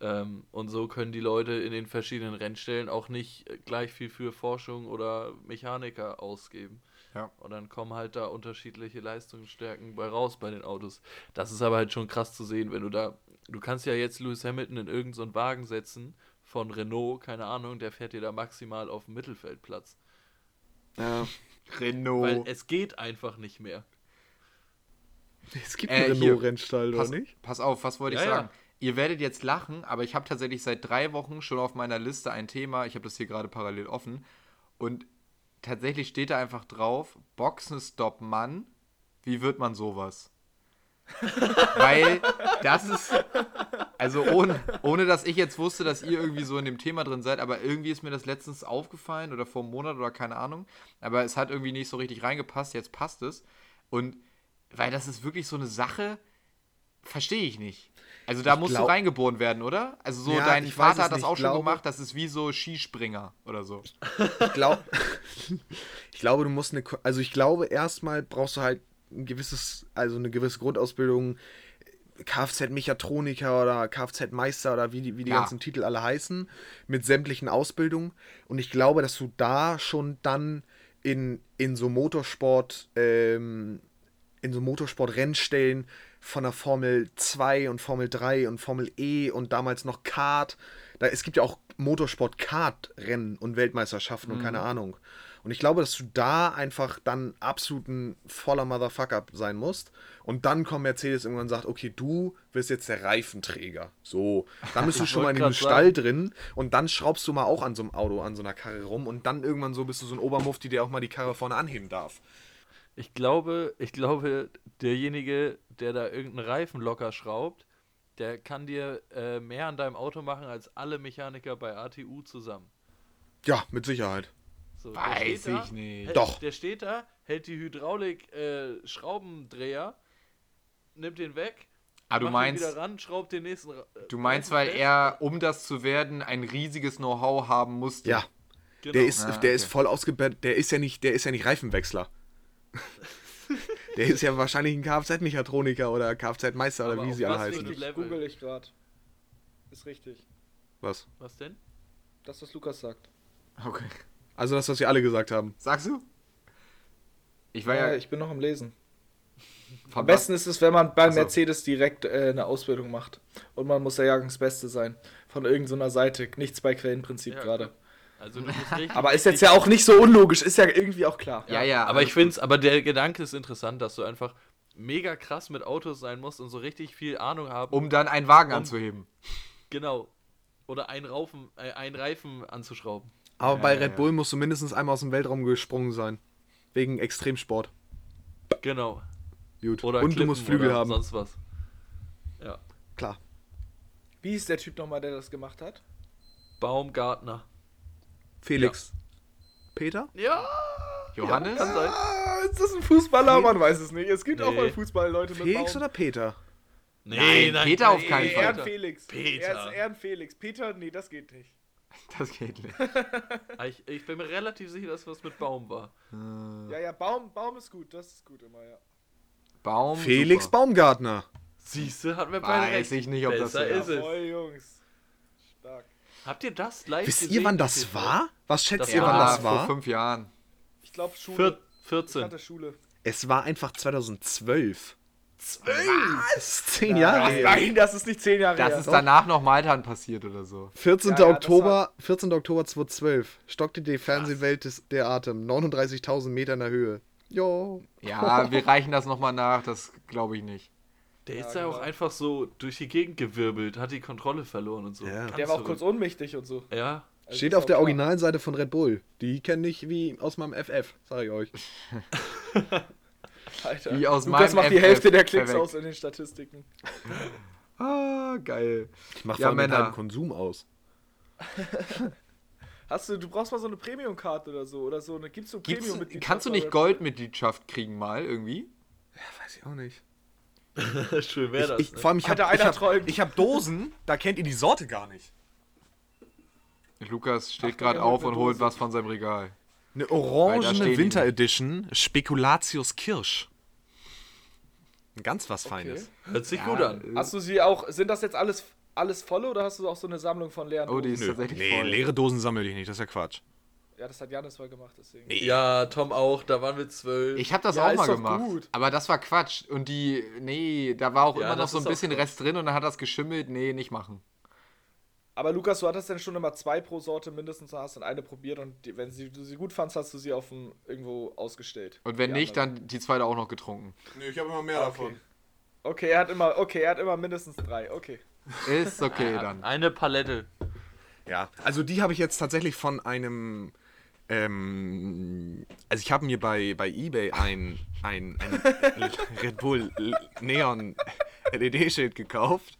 Ähm, und so können die Leute in den verschiedenen Rennstellen auch nicht äh, gleich viel für Forschung oder Mechaniker ausgeben. Ja. Und dann kommen halt da unterschiedliche Leistungsstärken bei raus bei den Autos. Das ist aber halt schon krass zu sehen, wenn du da. Du kannst ja jetzt Lewis Hamilton in irgendeinen so Wagen setzen von Renault, keine Ahnung, der fährt dir da maximal auf dem Mittelfeldplatz. Ja. Renault. Weil es geht einfach nicht mehr. Es gibt Äh, einen. Renault-Rennstall, oder pass, nicht? pass auf, was wollte ich Ja, ja. Ihr werdet jetzt lachen, aber ich habe tatsächlich seit drei Wochen schon auf meiner Liste ein Thema. Ich habe das hier gerade parallel offen. Und tatsächlich steht da einfach drauf: Boxenstopp Mann. Wie wird man sowas? Weil das ist. Also ohne, ohne dass ich jetzt wusste, dass ihr irgendwie so in dem Thema drin seid, aber irgendwie ist mir das letztens aufgefallen oder vor einem Monat oder keine Ahnung. Aber es hat irgendwie nicht so richtig reingepasst, jetzt passt es. Und weil das ist wirklich so eine Sache, verstehe ich nicht. Also da Ich musst glaub- du reingeboren werden, oder? Also so Ja, dein Vater hat das auch Ich schon glaube- gemacht, das ist wie so Skispringer oder so. Ich glaube, ich glaube, du musst eine, also ich glaube, erstmal brauchst du halt ein gewisses, also eine gewisse Grundausbildung, Kfz-Mechatroniker oder Kfz-Meister oder wie die, wie die Ja. ganzen Titel alle heißen, mit sämtlichen Ausbildungen. Und ich glaube, dass du da schon dann in, in so Motorsport, ähm, in so Motorsport-Rennstellen von der Formel 2 und Formel 3 und Formel E und damals noch Kart. Da, es gibt ja auch Motorsport-Kart-Rennen und Weltmeisterschaften und keine Ahnung. Und ich glaube, dass du da einfach dann absolut ein voller Motherfucker sein musst. Und dann kommt Mercedes irgendwann und sagt, okay, du wirst jetzt der Reifenträger. So, dann bist du schon mal in dem Stall drin und dann schraubst du mal auch an so einem Auto, an so einer Karre rum und dann irgendwann so bist du so ein Obermufti, der auch mal die Karre vorne anheben darf. Ich glaube, ich glaube, derjenige, der da irgendeinen Reifen locker schraubt, der kann dir äh, mehr an deinem Auto machen als alle Mechaniker bei ATU zusammen. Ja, mit Sicherheit. So, Weiß steht da, ich nicht. hält- Doch. Der steht da, hält die Hydraulik äh, Schraubendreher, nimmt den weg, Ah, du macht meinst, ihn wieder ran, schraubt den nächsten. Äh, du meinst, weil er, um das zu werden, ein riesiges Know-how haben musste. Ja, Genau. der ist, Ah, der okay. ist voll ausgebildet, der ist ja nicht, der ist ja nicht Reifenwechsler. der ist ja wahrscheinlich ein Kfz-Mechatroniker oder Kfz-Meister oder wie sie alle heißen. Richtig, Level. google ich gerade. Ist richtig. Was? Was denn? Das, was Lukas sagt. Okay. Also das, was wir alle gesagt haben. Sagst du? Ich war Ja, ja, ich bin noch am Lesen. Am besten ist es, wenn man bei Ach so. Mercedes direkt äh, eine Ausbildung macht. Und man muss der Jahrgangsbeste sein. Von irgendeiner Seite. Nichts bei Quellenprinzip Ja, gerade. Also du Aber ist jetzt ja auch nicht so unlogisch. Ist ja irgendwie auch klar. Ja, ja. aber ich alles finde es, aber der Gedanke ist interessant, dass du einfach mega krass mit Autos sein musst und so richtig viel Ahnung haben. Um dann einen Wagen Um- anzuheben. Genau. Oder einen, Raufen, äh, einen Reifen anzuschrauben. Aber Ja, bei ja, Red ja. Bull musst du mindestens einmal aus dem Weltraum gesprungen sein. Wegen Extremsport. Genau. Gut. Oder Und du Klippen musst Flügel haben. sonst was. Ja. Klar. Wie hieß der Typ nochmal, der das gemacht hat? Baumgartner. Felix. Peter? Ja. Johannes? kann sein. Ah, ist das ein Fußballer? Man weiß es nicht. Es gibt auch Nee. mal Fußballleute mit Felix Baum. oder Peter? Nee, Nein, Peter auf keinen Fall. Ehren Felix. Peter. Er ist Ehren Felix. Peter, nee, das geht nicht. Das geht nicht. Ich, ich bin mir relativ sicher, dass was mit Baum war. Ja, ja, Baum, Baum ist gut. Das ist gut immer, ja. Baum. Felix super. Baumgartner. Siehste, hat mir beide Weiß recht. ich nicht, ob das Besser so ist es. Voll, Jungs. Habt ihr das live Wisst gesehen? ihr, wann das war? Was schätzt Das ihr, war wann Ja, das vor war? fünf Jahren. Ich glaube Schule. Vier, Ich 14. hatte Schule. Es war einfach 2012. Was? Zehn Jahre her. Nein, das ist nicht zehn Jahre Das her. ist danach noch Maltan passiert oder so. 14. Ja, ja, Oktober, 14. Oktober 2012. Stockte die Fernsehwelt des, der Atem. 39.000 Meter in der Höhe. Jo. Ja, wir reichen das nochmal nach, das glaube ich nicht. Der ist Ja, ja auch genau. einfach so durch die Gegend gewirbelt, hat die Kontrolle verloren und so. Ja. Der war auch kurz ohnmächtig und so. Ja, Also Steht ist auf auch der klar. Originalseite von Red Bull. Die kenne ich wie aus meinem FF, sage ich euch. Alter. Wie aus Lukas meinem macht die FF. Hälfte der Klicks Perfekt. aus in den Statistiken. Ah, geil. Ich mache Ja, Männer. halben Konsum aus. Hast du, du brauchst mal so eine Premium-Karte oder so. Oder so eine, gibt's so Gibt's, Premium-Mitgliedschaft kannst du nicht? Goldmitgliedschaft kriegen mal irgendwie? Weiß ich auch nicht. schön wäre das. Ich, ne? vor allem, ich habe einer hab, träumt. ich hab Dosen, da kennt ihr die Sorte gar nicht. Lukas steht gerade er auf und holt was von seinem Regal. Eine orangene Winter. Edition Spekulatius Kirsch. Ganz was Feines. Hört sich Ja, gut an. Hast du sie auch, sind das jetzt alles, alles volle oder hast du auch so eine Sammlung von leeren Oh, die ist Dosen? tatsächlich Nee, voll. leere Dosen sammle ich nicht, das ist ja Quatsch. Ja, das hat Janis mal gemacht, deswegen. Ja, Tom auch, da waren wir zwölf. Ich habe das Ja, auch mal gemacht. gut. Aber das war Quatsch. Und die, nee, da war auch Ja, immer noch so ein bisschen. Rest drin und dann hat das geschimmelt. Nee, nicht machen. Aber Lukas, du hattest denn schon immer zwei pro Sorte mindestens, hast dann eine probiert und die, wenn sie, du sie gut fandst, hast du sie auf dem, irgendwo ausgestellt. Und wenn nicht, anderen. dann die zweite auch noch getrunken. Nee, ich habe immer mehr Okay. Okay, er hat immer, okay, er hat immer mindestens drei, okay. Ist okay dann. Eine Palette. Ja, also die habe ich jetzt tatsächlich von einem. Ähm, also ich habe mir bei, bei eBay ein, ein, ein Red Bull Neon LED-Schild gekauft.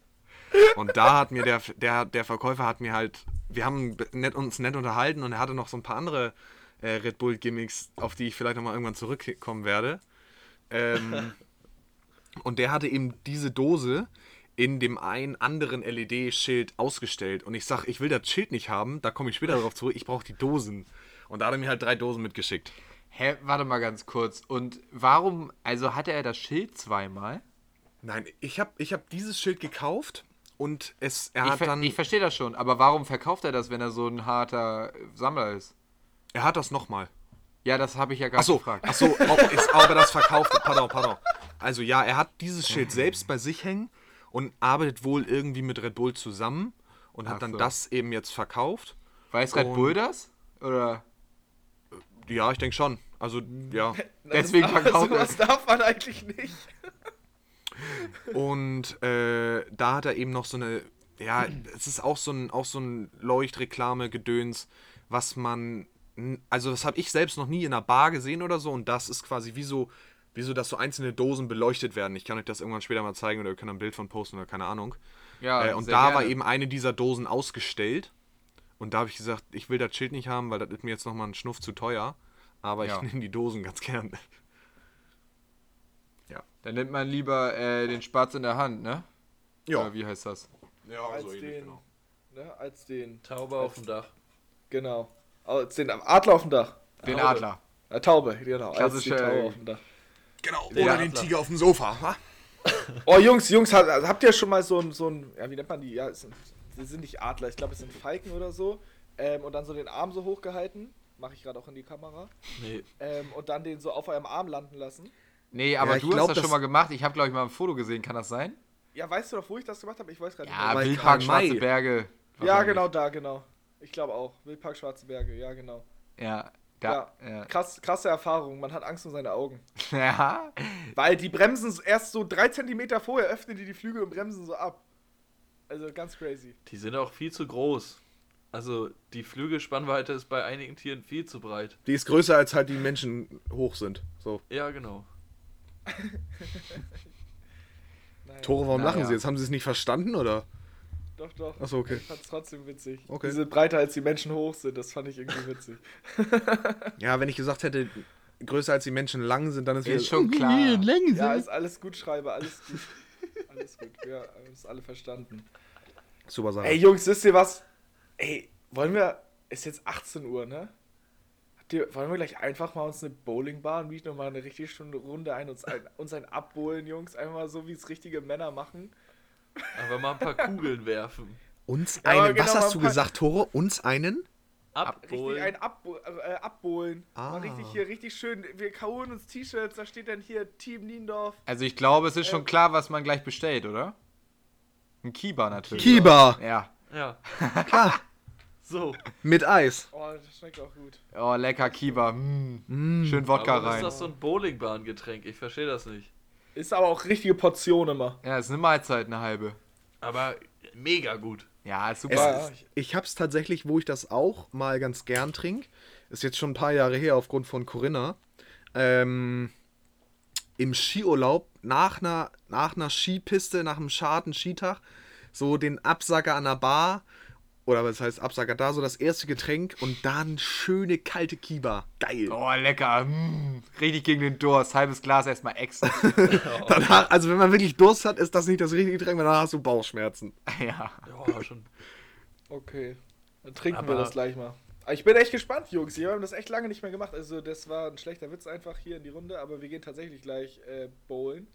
Und da hat mir der, der, der Verkäufer hat mir halt, wir haben nett, uns nett unterhalten und er hatte noch so ein paar andere äh, Red Bull Gimmicks, auf die ich vielleicht nochmal irgendwann zurückkommen werde. Ähm, und der hatte eben diese Dose in dem einen anderen LED-Schild ausgestellt. Und ich sag, ich will das Schild nicht haben, da komme ich später darauf zurück, ich brauche die Dosen. Und da hat er mir halt drei Dosen mitgeschickt. Hä, warte mal ganz kurz. Und warum, also hatte er das Schild zweimal? Nein, ich habe ich hab dieses Schild gekauft und es, er Ich, hat dann, ich verstehe das schon, aber warum verkauft er das, wenn er so ein harter Sammler ist? er hat das nochmal. Ja, das habe ich ja gerade Achso, gefragt. achso, ob, ist, ob er das verkauft hat. Pardon, pardon. Also ja, er hat dieses Schild selbst bei sich hängen und arbeitet wohl irgendwie mit Red Bull zusammen und hat Ach dann so. das eben jetzt verkauft. Weiß Red und- Bull das? Oder? Ja, ich denke schon. Also, ja. Deswegen Aber verkauft er sowas darf man eigentlich nicht. Und äh, da hat er eben noch so eine, ja, es ist auch so ein, auch so ein Leuchtreklame-Gedöns, was man, also das habe ich selbst noch nie in einer Bar gesehen oder so und das ist quasi wie so, wie so, dass so einzelne Dosen beleuchtet werden. Ich kann euch das irgendwann später mal zeigen oder ihr könnt ein Bild von posten oder keine Ahnung. Ja, äh, und sehr da war gerne. eben eine dieser Dosen ausgestellt und da habe ich gesagt, ich will das Schild nicht haben, weil das ist mir jetzt nochmal ein Schnuff zu teuer, aber Ja. ich nehme die Dosen ganz gern. Dann nimmt man lieber äh, den Spatz in der Hand, ne? Ja, Oder wie heißt das? ja Als so ähnlich, den, genau. ne, als den, Taube auf dem Dach. genau. Als den Adler auf dem Dach. Den Taube. Adler. Äh, Taube, genau. Als Klassische- Taube auf dem Dach. Genau, Der oder Adler. den Tiger auf dem Sofa. wa? Oh, Jungs, Jungs, ha- habt ihr schon mal so ein, so ein, ja, wie nennt man die? Ja, es sind, sie sind nicht Adler, ich glaube, es sind Falken oder so. Ähm, und dann so den Arm so hochgehalten. Mache ich gerade auch in die Kamera. Nee. Ähm, und dann den so auf eurem Arm landen lassen. Nee, aber ich du glaub, hast das schon das- mal gemacht. Ich habe, glaube ich, mal ein Foto gesehen. Kann das sein? Ja, weißt du noch, wo ich das gemacht habe? Ich weiß gerade Ja, bei Wildpark, Karl May. Schwarze Berge. Ja, genau da, genau. Ich glaube auch. Wildpark Schwarze Berge, ja, genau. Ja, da. Ja. Krass, krasse Erfahrung. Man hat Angst um seine Augen. ja. Weil die bremsen erst so drei Zentimeter vorher, öffnen die die Flügel und bremsen so ab. Also ganz crazy. Die sind auch viel zu groß. Also die Flügelspannweite ist bei einigen Tieren viel zu breit. Die ist größer als halt die Menschen hoch sind. So. Ja, genau. Naja, Tore, warum Naja. lachen Sie jetzt? Haben Sie es nicht verstanden oder? Doch, doch. Achso, okay. Ich fand's trotzdem witzig. Okay. Die sind breiter als die Menschen hoch sind, das fand ich irgendwie witzig. Ja, wenn ich gesagt hätte, größer als die Menschen lang sind, dann ist Ist schon klar. Ja, ist alles gut, Schreiber, alles gut. Alles gut, ja, haben es alle verstanden. Super Sache. Ey, Jungs, wisst ihr was? Ey, wollen wir. Ist jetzt 18 Uhr, ne? Habt ihr, wollen wir gleich einfach mal uns eine Bowlingbahn mieten und mal eine richtig schöne Runde ein, uns ein, uns ein abholen, Jungs? Einfach mal so, wie es richtige Männer machen. Aber mal ein paar Kugeln werfen. uns einen, was genau, hast du gesagt, Tore? Uns einen? Richtig Abholen. ein Ab äh, Abbohlen. Ah. Mal richtig hier, richtig schön. Wir kauen uns T-Shirts, da steht dann hier Team Niendorf. Also ich glaube, es ist schon klar, was man gleich bestellt, oder? Ein Kiba natürlich. Kiba. Ja. Ja. Klar. So. Mit Eis. Oh, das schmeckt auch gut. Oh, lecker Kiba. Mm. Schön Wodka Warum ist rein. das so ein Bowlingbahngetränk? Ich verstehe das nicht. Ist aber auch richtige Portion immer. Ja, ist eine Mahlzeit, eine halbe. Aber mega gut. Ja, super. Es ich hab's tatsächlich, wo ich das auch mal ganz gern trinke. Ist jetzt schon ein paar Jahre her aufgrund von Corinna. Ähm, Im Skiurlaub nach einer, nach einer Skipiste, nach einem scharten Skitag, so den Absacker an der Bar. Oder was heißt Absacker da? So das erste Getränk und dann schöne kalte Kiba. Geil. Oh, lecker. Mm. Richtig gegen den Durst. Halbes Glas erstmal extra. Danach, also wenn man wirklich Durst hat, ist das nicht das richtige Getränk, weil danach hast du Bauchschmerzen. ja. Ja, schon. Okay. Dann trinken Aber- wir das gleich mal. Aber Ich bin echt gespannt, Jungs. Wir haben das echt lange nicht mehr gemacht. Also, das war ein schlechter Witz einfach hier in die Runde. Aber wir gehen tatsächlich gleich äh, bowlen.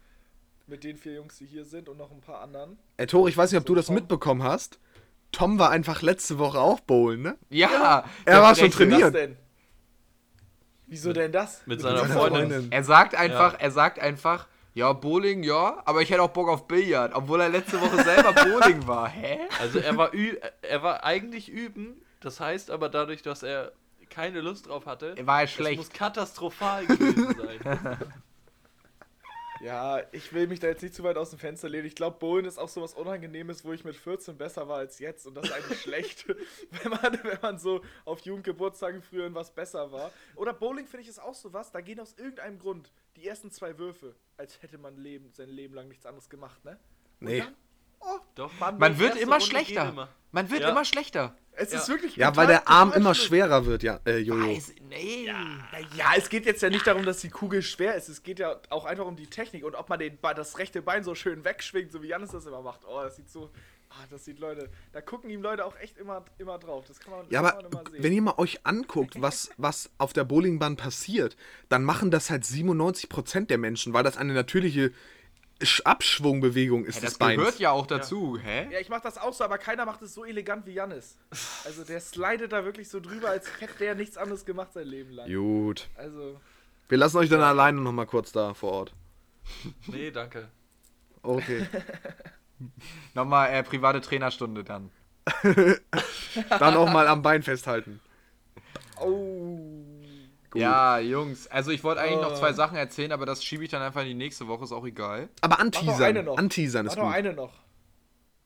Mit den vier Jungs, die hier sind und noch ein paar anderen. Ey, Tor, ich weiß nicht, ob du das Tom. mitbekommen hast. Tom war einfach letzte Woche auch bowlen, ne? Ja. Er war schon trainiert. Denn? Wieso denn das? Mit seiner seiner Freundin. Freundin. Er sagt einfach, er sagt einfach, ja, Bowling, ja, aber ich hätte auch Bock auf Billard, obwohl er letzte Woche selber Bowling war. Hä? Also er war, ü er war eigentlich üben. Das heißt aber dadurch, dass er keine Lust drauf hatte, War er es schlecht. muss katastrophal gewesen sein. Ja, ich will mich da jetzt nicht zu weit aus dem Fenster lehnen. Ich glaube, Bowlen ist auch so was Unangenehmes, wo ich mit 14 besser war als jetzt. Und das ist eigentlich schlecht, wenn man, wenn man so auf Jugendgeburtstagen früher in was besser war. Oder Bowling finde ich ist auch so was, da gehen aus irgendeinem Grund die ersten zwei Würfe, als hätte man Leben, sein Leben lang nichts anderes gemacht, ne? Nee. Doch. Mann, Man wird immer Runde schlechter. immer. Man wird Ja. immer schlechter. Es ist Ja. wirklich. Ja, weil der Arm immer schlimm. schwerer wird, ja, äh, Jojo. Weiß, nee. Ja, es geht jetzt ja nicht darum, dass die Kugel schwer ist. Es geht ja auch einfach um die Technik und ob man den, das rechte Bein so schön wegschwingt, so wie Janis das immer macht. Oh, das sieht so. Ah, das sieht Leute. Da gucken ihm Leute auch echt immer, immer drauf. Das kann man, Ja, aber kann man immer sehen. wenn ihr mal euch anguckt, was, was auf der Bowlingbahn passiert, dann machen das halt 97% der Menschen, weil das eine natürliche Abschwungbewegung ist Ja, des das Beins. gehört ja auch dazu, hä? Ja, ich mach das auch so, aber keiner macht es so elegant wie Janis. Also der slidet da wirklich so drüber, als hätte der nichts anderes gemacht sein Leben lang. Gut. Also, Wir lassen euch dann alleine nochmal kurz da vor Ort. Nee, danke. Okay. Nochmal äh, private Trainerstunde dann. dann auch mal am Bein festhalten. oh. Gut. Ja, Jungs, also ich wollte eigentlich noch Oh. zwei Sachen erzählen, aber das schiebe ich dann einfach in die nächste Woche, ist auch egal. Aber Mach noch eine anteasern. noch. Anteasern Mach ist noch gut. eine noch.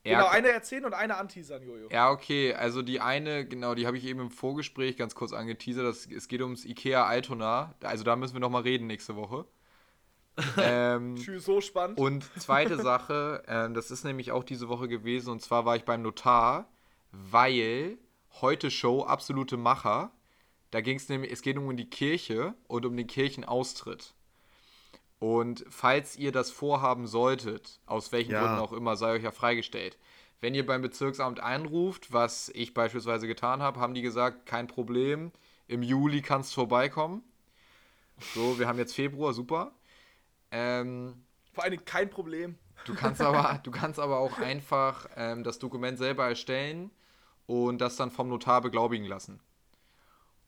Ja, genau, eine erzählen und eine anteasern, Jojo. Ja, okay, also die eine, genau, die habe ich eben im Vorgespräch ganz kurz angeteasert. Das, es geht ums Ikea Altona. Also da müssen wir nochmal reden nächste Woche. ähm, Tschüss, so spannend. und zweite Sache, ähm, das ist nämlich auch diese Woche gewesen, und zwar war ich beim Notar, weil heute Show absolute Macher. Da ging es nämlich, es geht um die Kirche und um den Kirchenaustritt. Und falls ihr das vorhaben solltet, aus welchen Ja. Gründen auch immer, sei euch ja freigestellt. Wenn ihr beim Bezirksamt einruft, was ich beispielsweise getan habe, haben die gesagt, kein Problem, im Juli kannst du vorbeikommen. So, wir haben jetzt Februar, super. Ähm, Vor allem kein Problem. Du kannst aber, du kannst aber auch einfach ähm, das Dokument selber erstellen und das dann vom Notar beglaubigen lassen.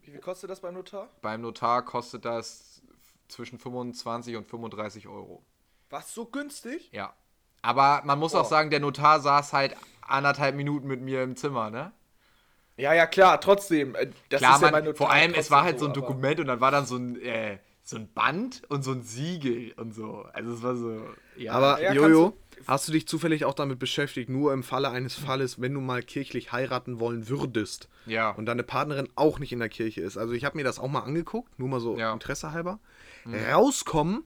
Wie viel kostet das beim Notar? Beim Notar kostet das zwischen 25 und 35 Euro. Was, so günstig? Ja. Aber man muss auch Boah. sagen, der Notar saß halt anderthalb Minuten mit mir im Zimmer, ne? Ja, ja, klar, trotzdem. äh, Das Klar, ist ja man, bei Notar vor allem, es war halt so ein Dokument und dann war dann so ein, äh, so ein Band und so ein Siegel und so. Also es war so, ja. Aber Ja, Jojo, kannst hast du dich zufällig auch damit beschäftigt, nur im Falle eines Falles, wenn du mal kirchlich heiraten wollen würdest ja. und deine Partnerin auch nicht in der Kirche ist? Also ich habe mir das auch mal angeguckt, nur mal so Ja. Interesse halber. Rauskommen,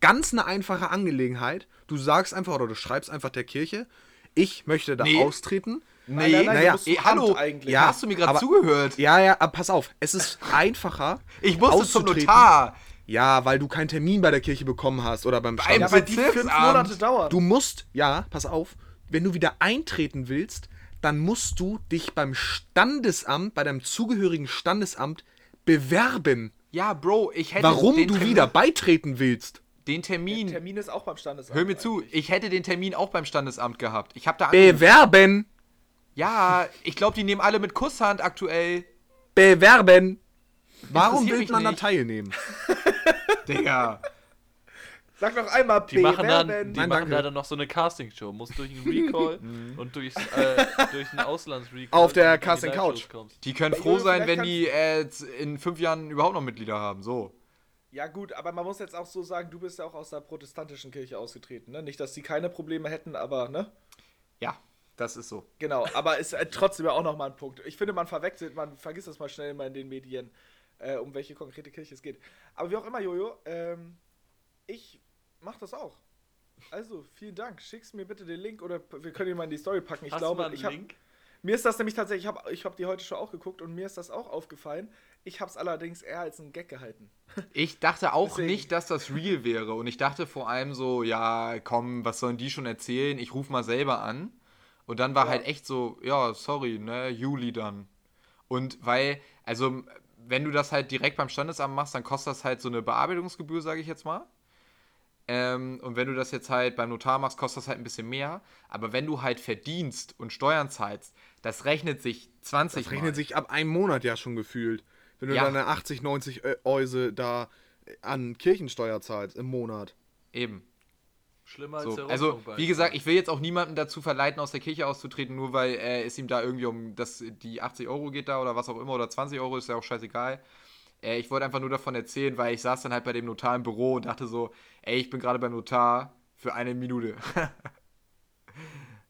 ganz eine einfache Angelegenheit. Du sagst einfach oder du schreibst einfach der Kirche, ich möchte da Nee. austreten. Nein, nein, nein, Naja, musst eh, hallo, eigentlich. Ja. Hast du mir gerade zugehört? Ja, ja, aber pass auf, es ist einfacher. Ich musste zum. Notar. Ja, weil du keinen Termin bei der Kirche bekommen hast oder beim Beim Ja, Standesamt. weil die fünf. Monate dauern. Du musst, ja, pass auf, wenn du wieder eintreten willst, dann musst du dich beim Standesamt, bei deinem zugehörigen Standesamt bewerben. Ja, Bro, ich hätte Warum den du Termin, wieder beitreten willst. den Termin, Termin ist auch beim Standesamt. hör mir zu, eigentlich. ich hätte den Termin auch beim Standesamt gehabt. Ich habe da Bewerben! Ja, ich glaube, die nehmen alle mit Kusshand aktuell. bewerben. Warum will mich man da nicht. teilnehmen? Digga. Sag noch einmal Die machen dann, die Nein, machen da dann noch so eine Castingshow. Musst durch einen Recall und durchs, äh, durch einen Auslandsrecall. Auf der Casting Couch. kommst. Die können froh sein, wenn die äh, in fünf Jahren überhaupt noch Mitglieder haben. So. Ja gut, aber man muss jetzt auch so sagen, du bist ja auch aus der protestantischen Kirche ausgetreten, ne? Nicht, dass die keine Probleme hätten, aber, ne? Ja, das ist so. Genau, aber ist äh, trotzdem ja auch nochmal ein Punkt. Ich finde, man verwechselt, man vergisst das mal schnell immer in den Medien, äh, um welche konkrete Kirche es geht. Aber wie auch immer, Jojo, ähm, ich mach das auch. Also, vielen Dank. Schickst mir bitte den Link oder wir können ihn mal in die Story packen. Ich Hast glaube, du mal einen ich hab, Link? mir ist das nämlich tatsächlich, ich habe ich hab die heute schon auch geguckt und mir ist das auch aufgefallen. Ich habe es allerdings eher als einen Gag gehalten. Ich dachte auch Deswegen. nicht, dass das real wäre. Und ich dachte vor allem so, ja, komm, was sollen die schon erzählen? Ich rufe mal selber an. Und dann war Ja. halt echt so, ja, sorry, ne, Juli dann. Und weil, also, wenn du das halt direkt beim Standesamt machst, dann kostet das halt so eine Bearbeitungsgebühr, sage ich jetzt mal. Ähm, und wenn du das jetzt halt beim Notar machst, kostet das halt ein bisschen mehr. Aber wenn du halt verdienst und Steuern zahlst, das rechnet sich 20 Das rechnet Mal. sich ab einem Monat ja schon gefühlt. Wenn du Ja. deine 80, 90 Ö- Euse da an Kirchensteuer zahlst im Monat. Eben. Schlimmer als So, der also, wie gesagt, ich will jetzt auch niemanden dazu verleiten, aus der Kirche auszutreten, nur weil äh, es ihm da irgendwie um das, die 80 Euro geht da oder was auch immer oder 20 Euro, ist ja auch scheißegal. Äh, ich wollte einfach nur davon erzählen, weil ich saß dann halt bei dem Notar im Büro und dachte so, ey, ich bin gerade beim Notar für eine Minute.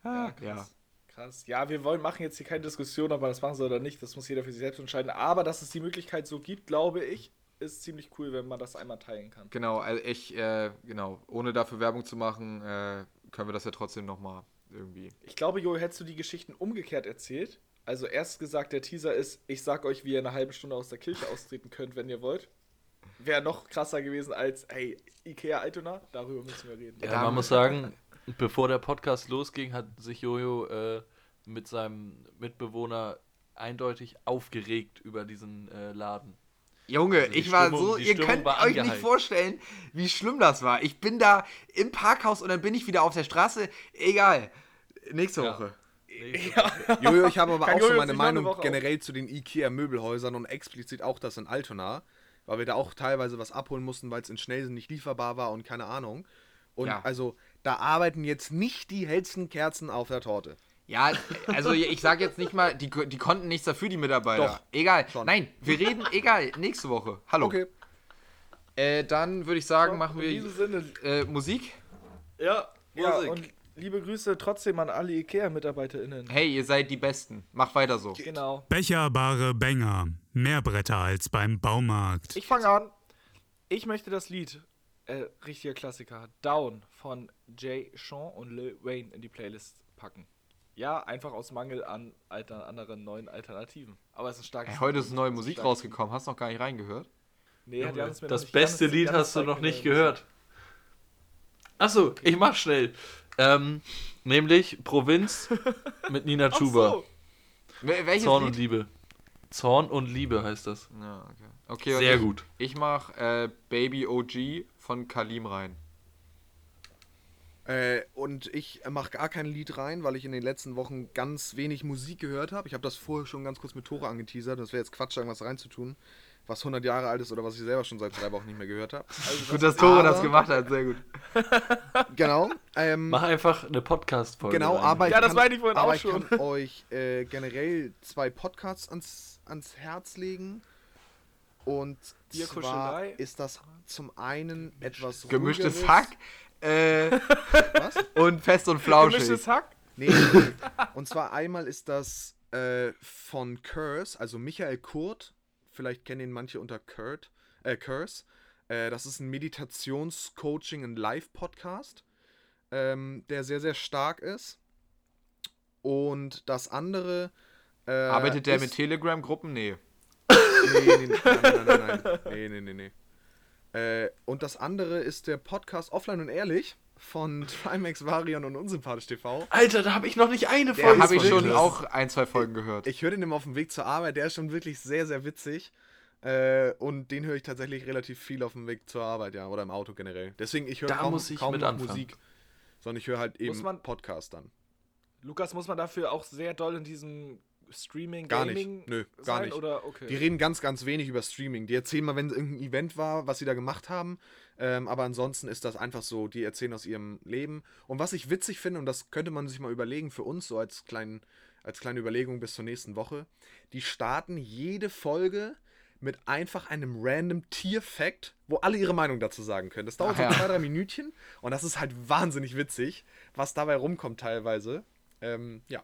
Ja, ja. Krass. Ja, wir wollen machen jetzt hier keine Diskussion, ob man das machen soll oder nicht. Das muss jeder für sich selbst entscheiden. Aber dass es die Möglichkeit so gibt, glaube ich, ist ziemlich cool, wenn man das einmal teilen kann. Genau, also ich, äh, genau, ohne dafür Werbung zu machen, äh, können wir das ja trotzdem nochmal irgendwie. Ich glaube, Jo, hättest du die Geschichten umgekehrt erzählt. Also erst gesagt, der Teaser ist, ich sag euch, wie ihr eine halbe Stunde aus der Kirche austreten könnt, wenn ihr wollt. Wäre noch krasser gewesen als, hey, Ikea Altona, darüber müssen wir reden. Ja, man muss sagen, bevor der Podcast losging, hat sich Jojo äh, mit seinem Mitbewohner eindeutig aufgeregt über diesen äh, Laden. Junge, Also ich war Stimmung- so, die ihr Stimmung könnt war euch nicht angeheizt. vorstellen, wie schlimm das war. Ich bin da im Parkhaus und dann bin ich wieder auf der Straße. Egal. Nächste Ja. Woche. Jojo, ich habe aber Kann auch so Jojo meine sich noch eine Meinung generell zu den IKEA-Möbelhäusern und explizit auch das in Altona, weil wir da auch teilweise was abholen mussten, weil es in Schnellsinn nicht lieferbar war und keine Ahnung. Und Ja. also, da arbeiten jetzt nicht die hellsten Kerzen auf der Torte. Ja, also ich sag jetzt nicht mal, die, die konnten nichts dafür, die Mitarbeiter. Doch, Egal. schon. Nein, wir reden, egal, nächste Woche. Hallo. Okay. Äh, dann würde ich sagen, machen In diesem wir Sinne, äh, Musik. Ja, ja, und liebe Grüße trotzdem an alle Ikea-MitarbeiterInnen. Hey, ihr seid die Besten. Macht weiter so. Genau. Becherbare Bänger. Mehr Bretter als beim Baumarkt. Ich fange an. Ich möchte das Lied, äh, richtiger Klassiker, Down von Jay Sean und Lil Wayne in die Playlist packen. Ja, einfach aus Mangel an alter, anderen neuen Alternativen. Aber es ist ein starkes Hey, heute ist neue Musik starkes rausgekommen. Hast noch gar nicht reingehört? Nee, hat Janis mir noch das nicht- beste Lied hast du noch nicht gehört. Achso, ich mach schnell. Ähm, nämlich Provinz mit Nina Chuba. so. Wel- Welches Zorn und Lied? Liebe. Zorn und Liebe heißt das. Ja, okay. okay und Sehr ich, gut. Ich mach äh, Baby OG von Kalim rein. Äh, und ich mache gar kein Lied rein, weil ich in den letzten Wochen ganz wenig Musik gehört habe. Ich habe das vorher schon ganz kurz mit Tore angeteasert. Das wäre jetzt Quatsch, irgendwas reinzutun, was 100 Jahre alt ist oder was ich selber schon seit drei Wochen nicht mehr gehört habe. Gut, dass Tore aber- das gemacht hat. Sehr gut. Genau. Ähm, Mach einfach eine Podcast-Folge. Genau, rein. aber ich Ja, das kann, meine ich vorhin aber auch ich schon. kann euch äh, generell zwei Podcasts ans, ans Herz legen. Und zwar ist das zum einen etwas Gemischtes Hack. Äh, Was? und fest und flauschig. Gemischtes Hack? Nee, nee, nee. Und zwar einmal ist das äh, von Curse, also Michael Kurt. Vielleicht kennen ihn manche unter Kurt, äh, Curse. Äh, das ist ein Meditations-Coaching- und Live-Podcast, ähm, der sehr, sehr stark ist. Und das andere. Äh, Arbeitet der ist- mit Telegram-Gruppen? Nee. Nee, nee, nee, nein, nein, nein, nein. Nee, nee, nee, nee. Äh, und das andere ist der Podcast Offline und Ehrlich von Trimax, Varian und Unsympathisch TV. Alter, da habe ich noch nicht eine Der Folge habe ich schon gehört. auch ein, zwei Folgen gehört. Ich höre den immer auf dem Weg zur Arbeit, der ist schon wirklich sehr, sehr witzig. Äh, und den höre ich tatsächlich relativ viel auf dem Weg zur Arbeit, ja, oder im Auto generell. Deswegen, ich höre kaum, muss ich kaum. Musik, sondern ich höre halt eben Muss man- Podcast dann. Lukas muss man dafür auch sehr doll in diesem Streaming, Gar nicht. Gaming Nö, gar sein, nicht. Oder? Okay. Die reden ganz, ganz wenig über Streaming. Die erzählen mal, wenn irgendein Event war, was sie da gemacht haben. Ähm, aber ansonsten ist das einfach so, die erzählen aus ihrem Leben. Und was ich witzig finde, und das könnte man sich mal überlegen für uns, so als, kleinen, als kleine Überlegung bis zur nächsten Woche, die starten jede Folge mit einfach einem random Tier-Fact, wo alle ihre Meinung dazu sagen können. Das dauert Ach ja. so zwei, drei Minütchen und das ist halt wahnsinnig witzig, was dabei rumkommt teilweise. Ähm, ja.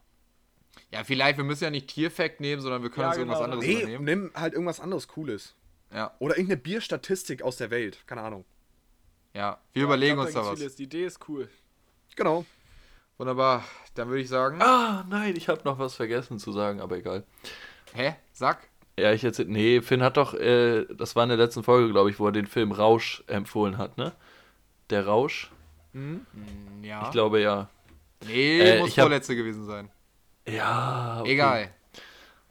Ja, vielleicht, wir müssen ja nicht Tierfact nehmen, sondern wir können Ja, uns irgendwas genau. anderes Nee, übernehmen. nimm halt irgendwas anderes Cooles. Ja, Oder irgendeine Bierstatistik aus der Welt. Keine Ahnung. ja. Wir überlegen Ich uns da da was. vieles. Die Idee ist cool. Genau. Wunderbar. Dann würde ich sagen. Ah, nein, ich habe noch was vergessen zu sagen, aber egal. Hä? Sag. Ja, ich jetzt. Nee, Finn hat doch, äh, das war in der letzten Folge, glaube ich, wo er den Film Rausch empfohlen hat, ne? Der Rausch? Ja. Ich glaube ja. nee, Äh, muss vorletzte gewesen sein. Ja. okay. Egal.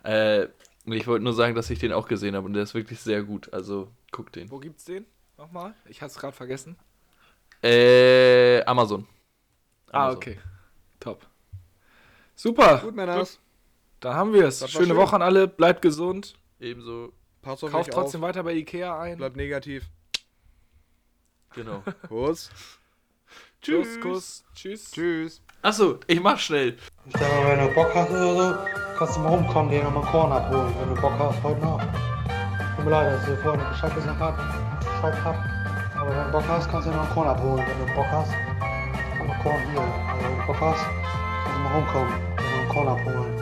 Äh, ich wollte nur sagen, dass ich den auch gesehen habe und der ist wirklich sehr gut. Also guck den. Wo gibt's den? Nochmal? Ich hab's gerade vergessen. Äh, Amazon. Ah, Amazon. okay. Top. Super. Gut, Männers. Dann haben wir es. Schöne schön. Woche an alle. Bleibt gesund. Ebenso, Passt auf Kauft trotzdem auf. weiter bei Ikea ein. Bleibt negativ. genau. Kuss. Tschüss. Kuss. Tschüss. Tschüss. Achso, ich mach schnell. Ich sag mal, wenn du Bock hast oder so, kannst du mal rumkommen, dir nochmal Korn abholen, wenn du Bock hast, heute noch. Tut mir leid, dass dir vorhin nicht gesagt hab, Bescheid hab. Aber wenn du Bock hast, kannst du dir noch Korn abholen. Wenn du Bock hast, haben wir Korn hier. Also wenn du Bock hast, kannst du mal rumkommen, dir noch Korn abholen.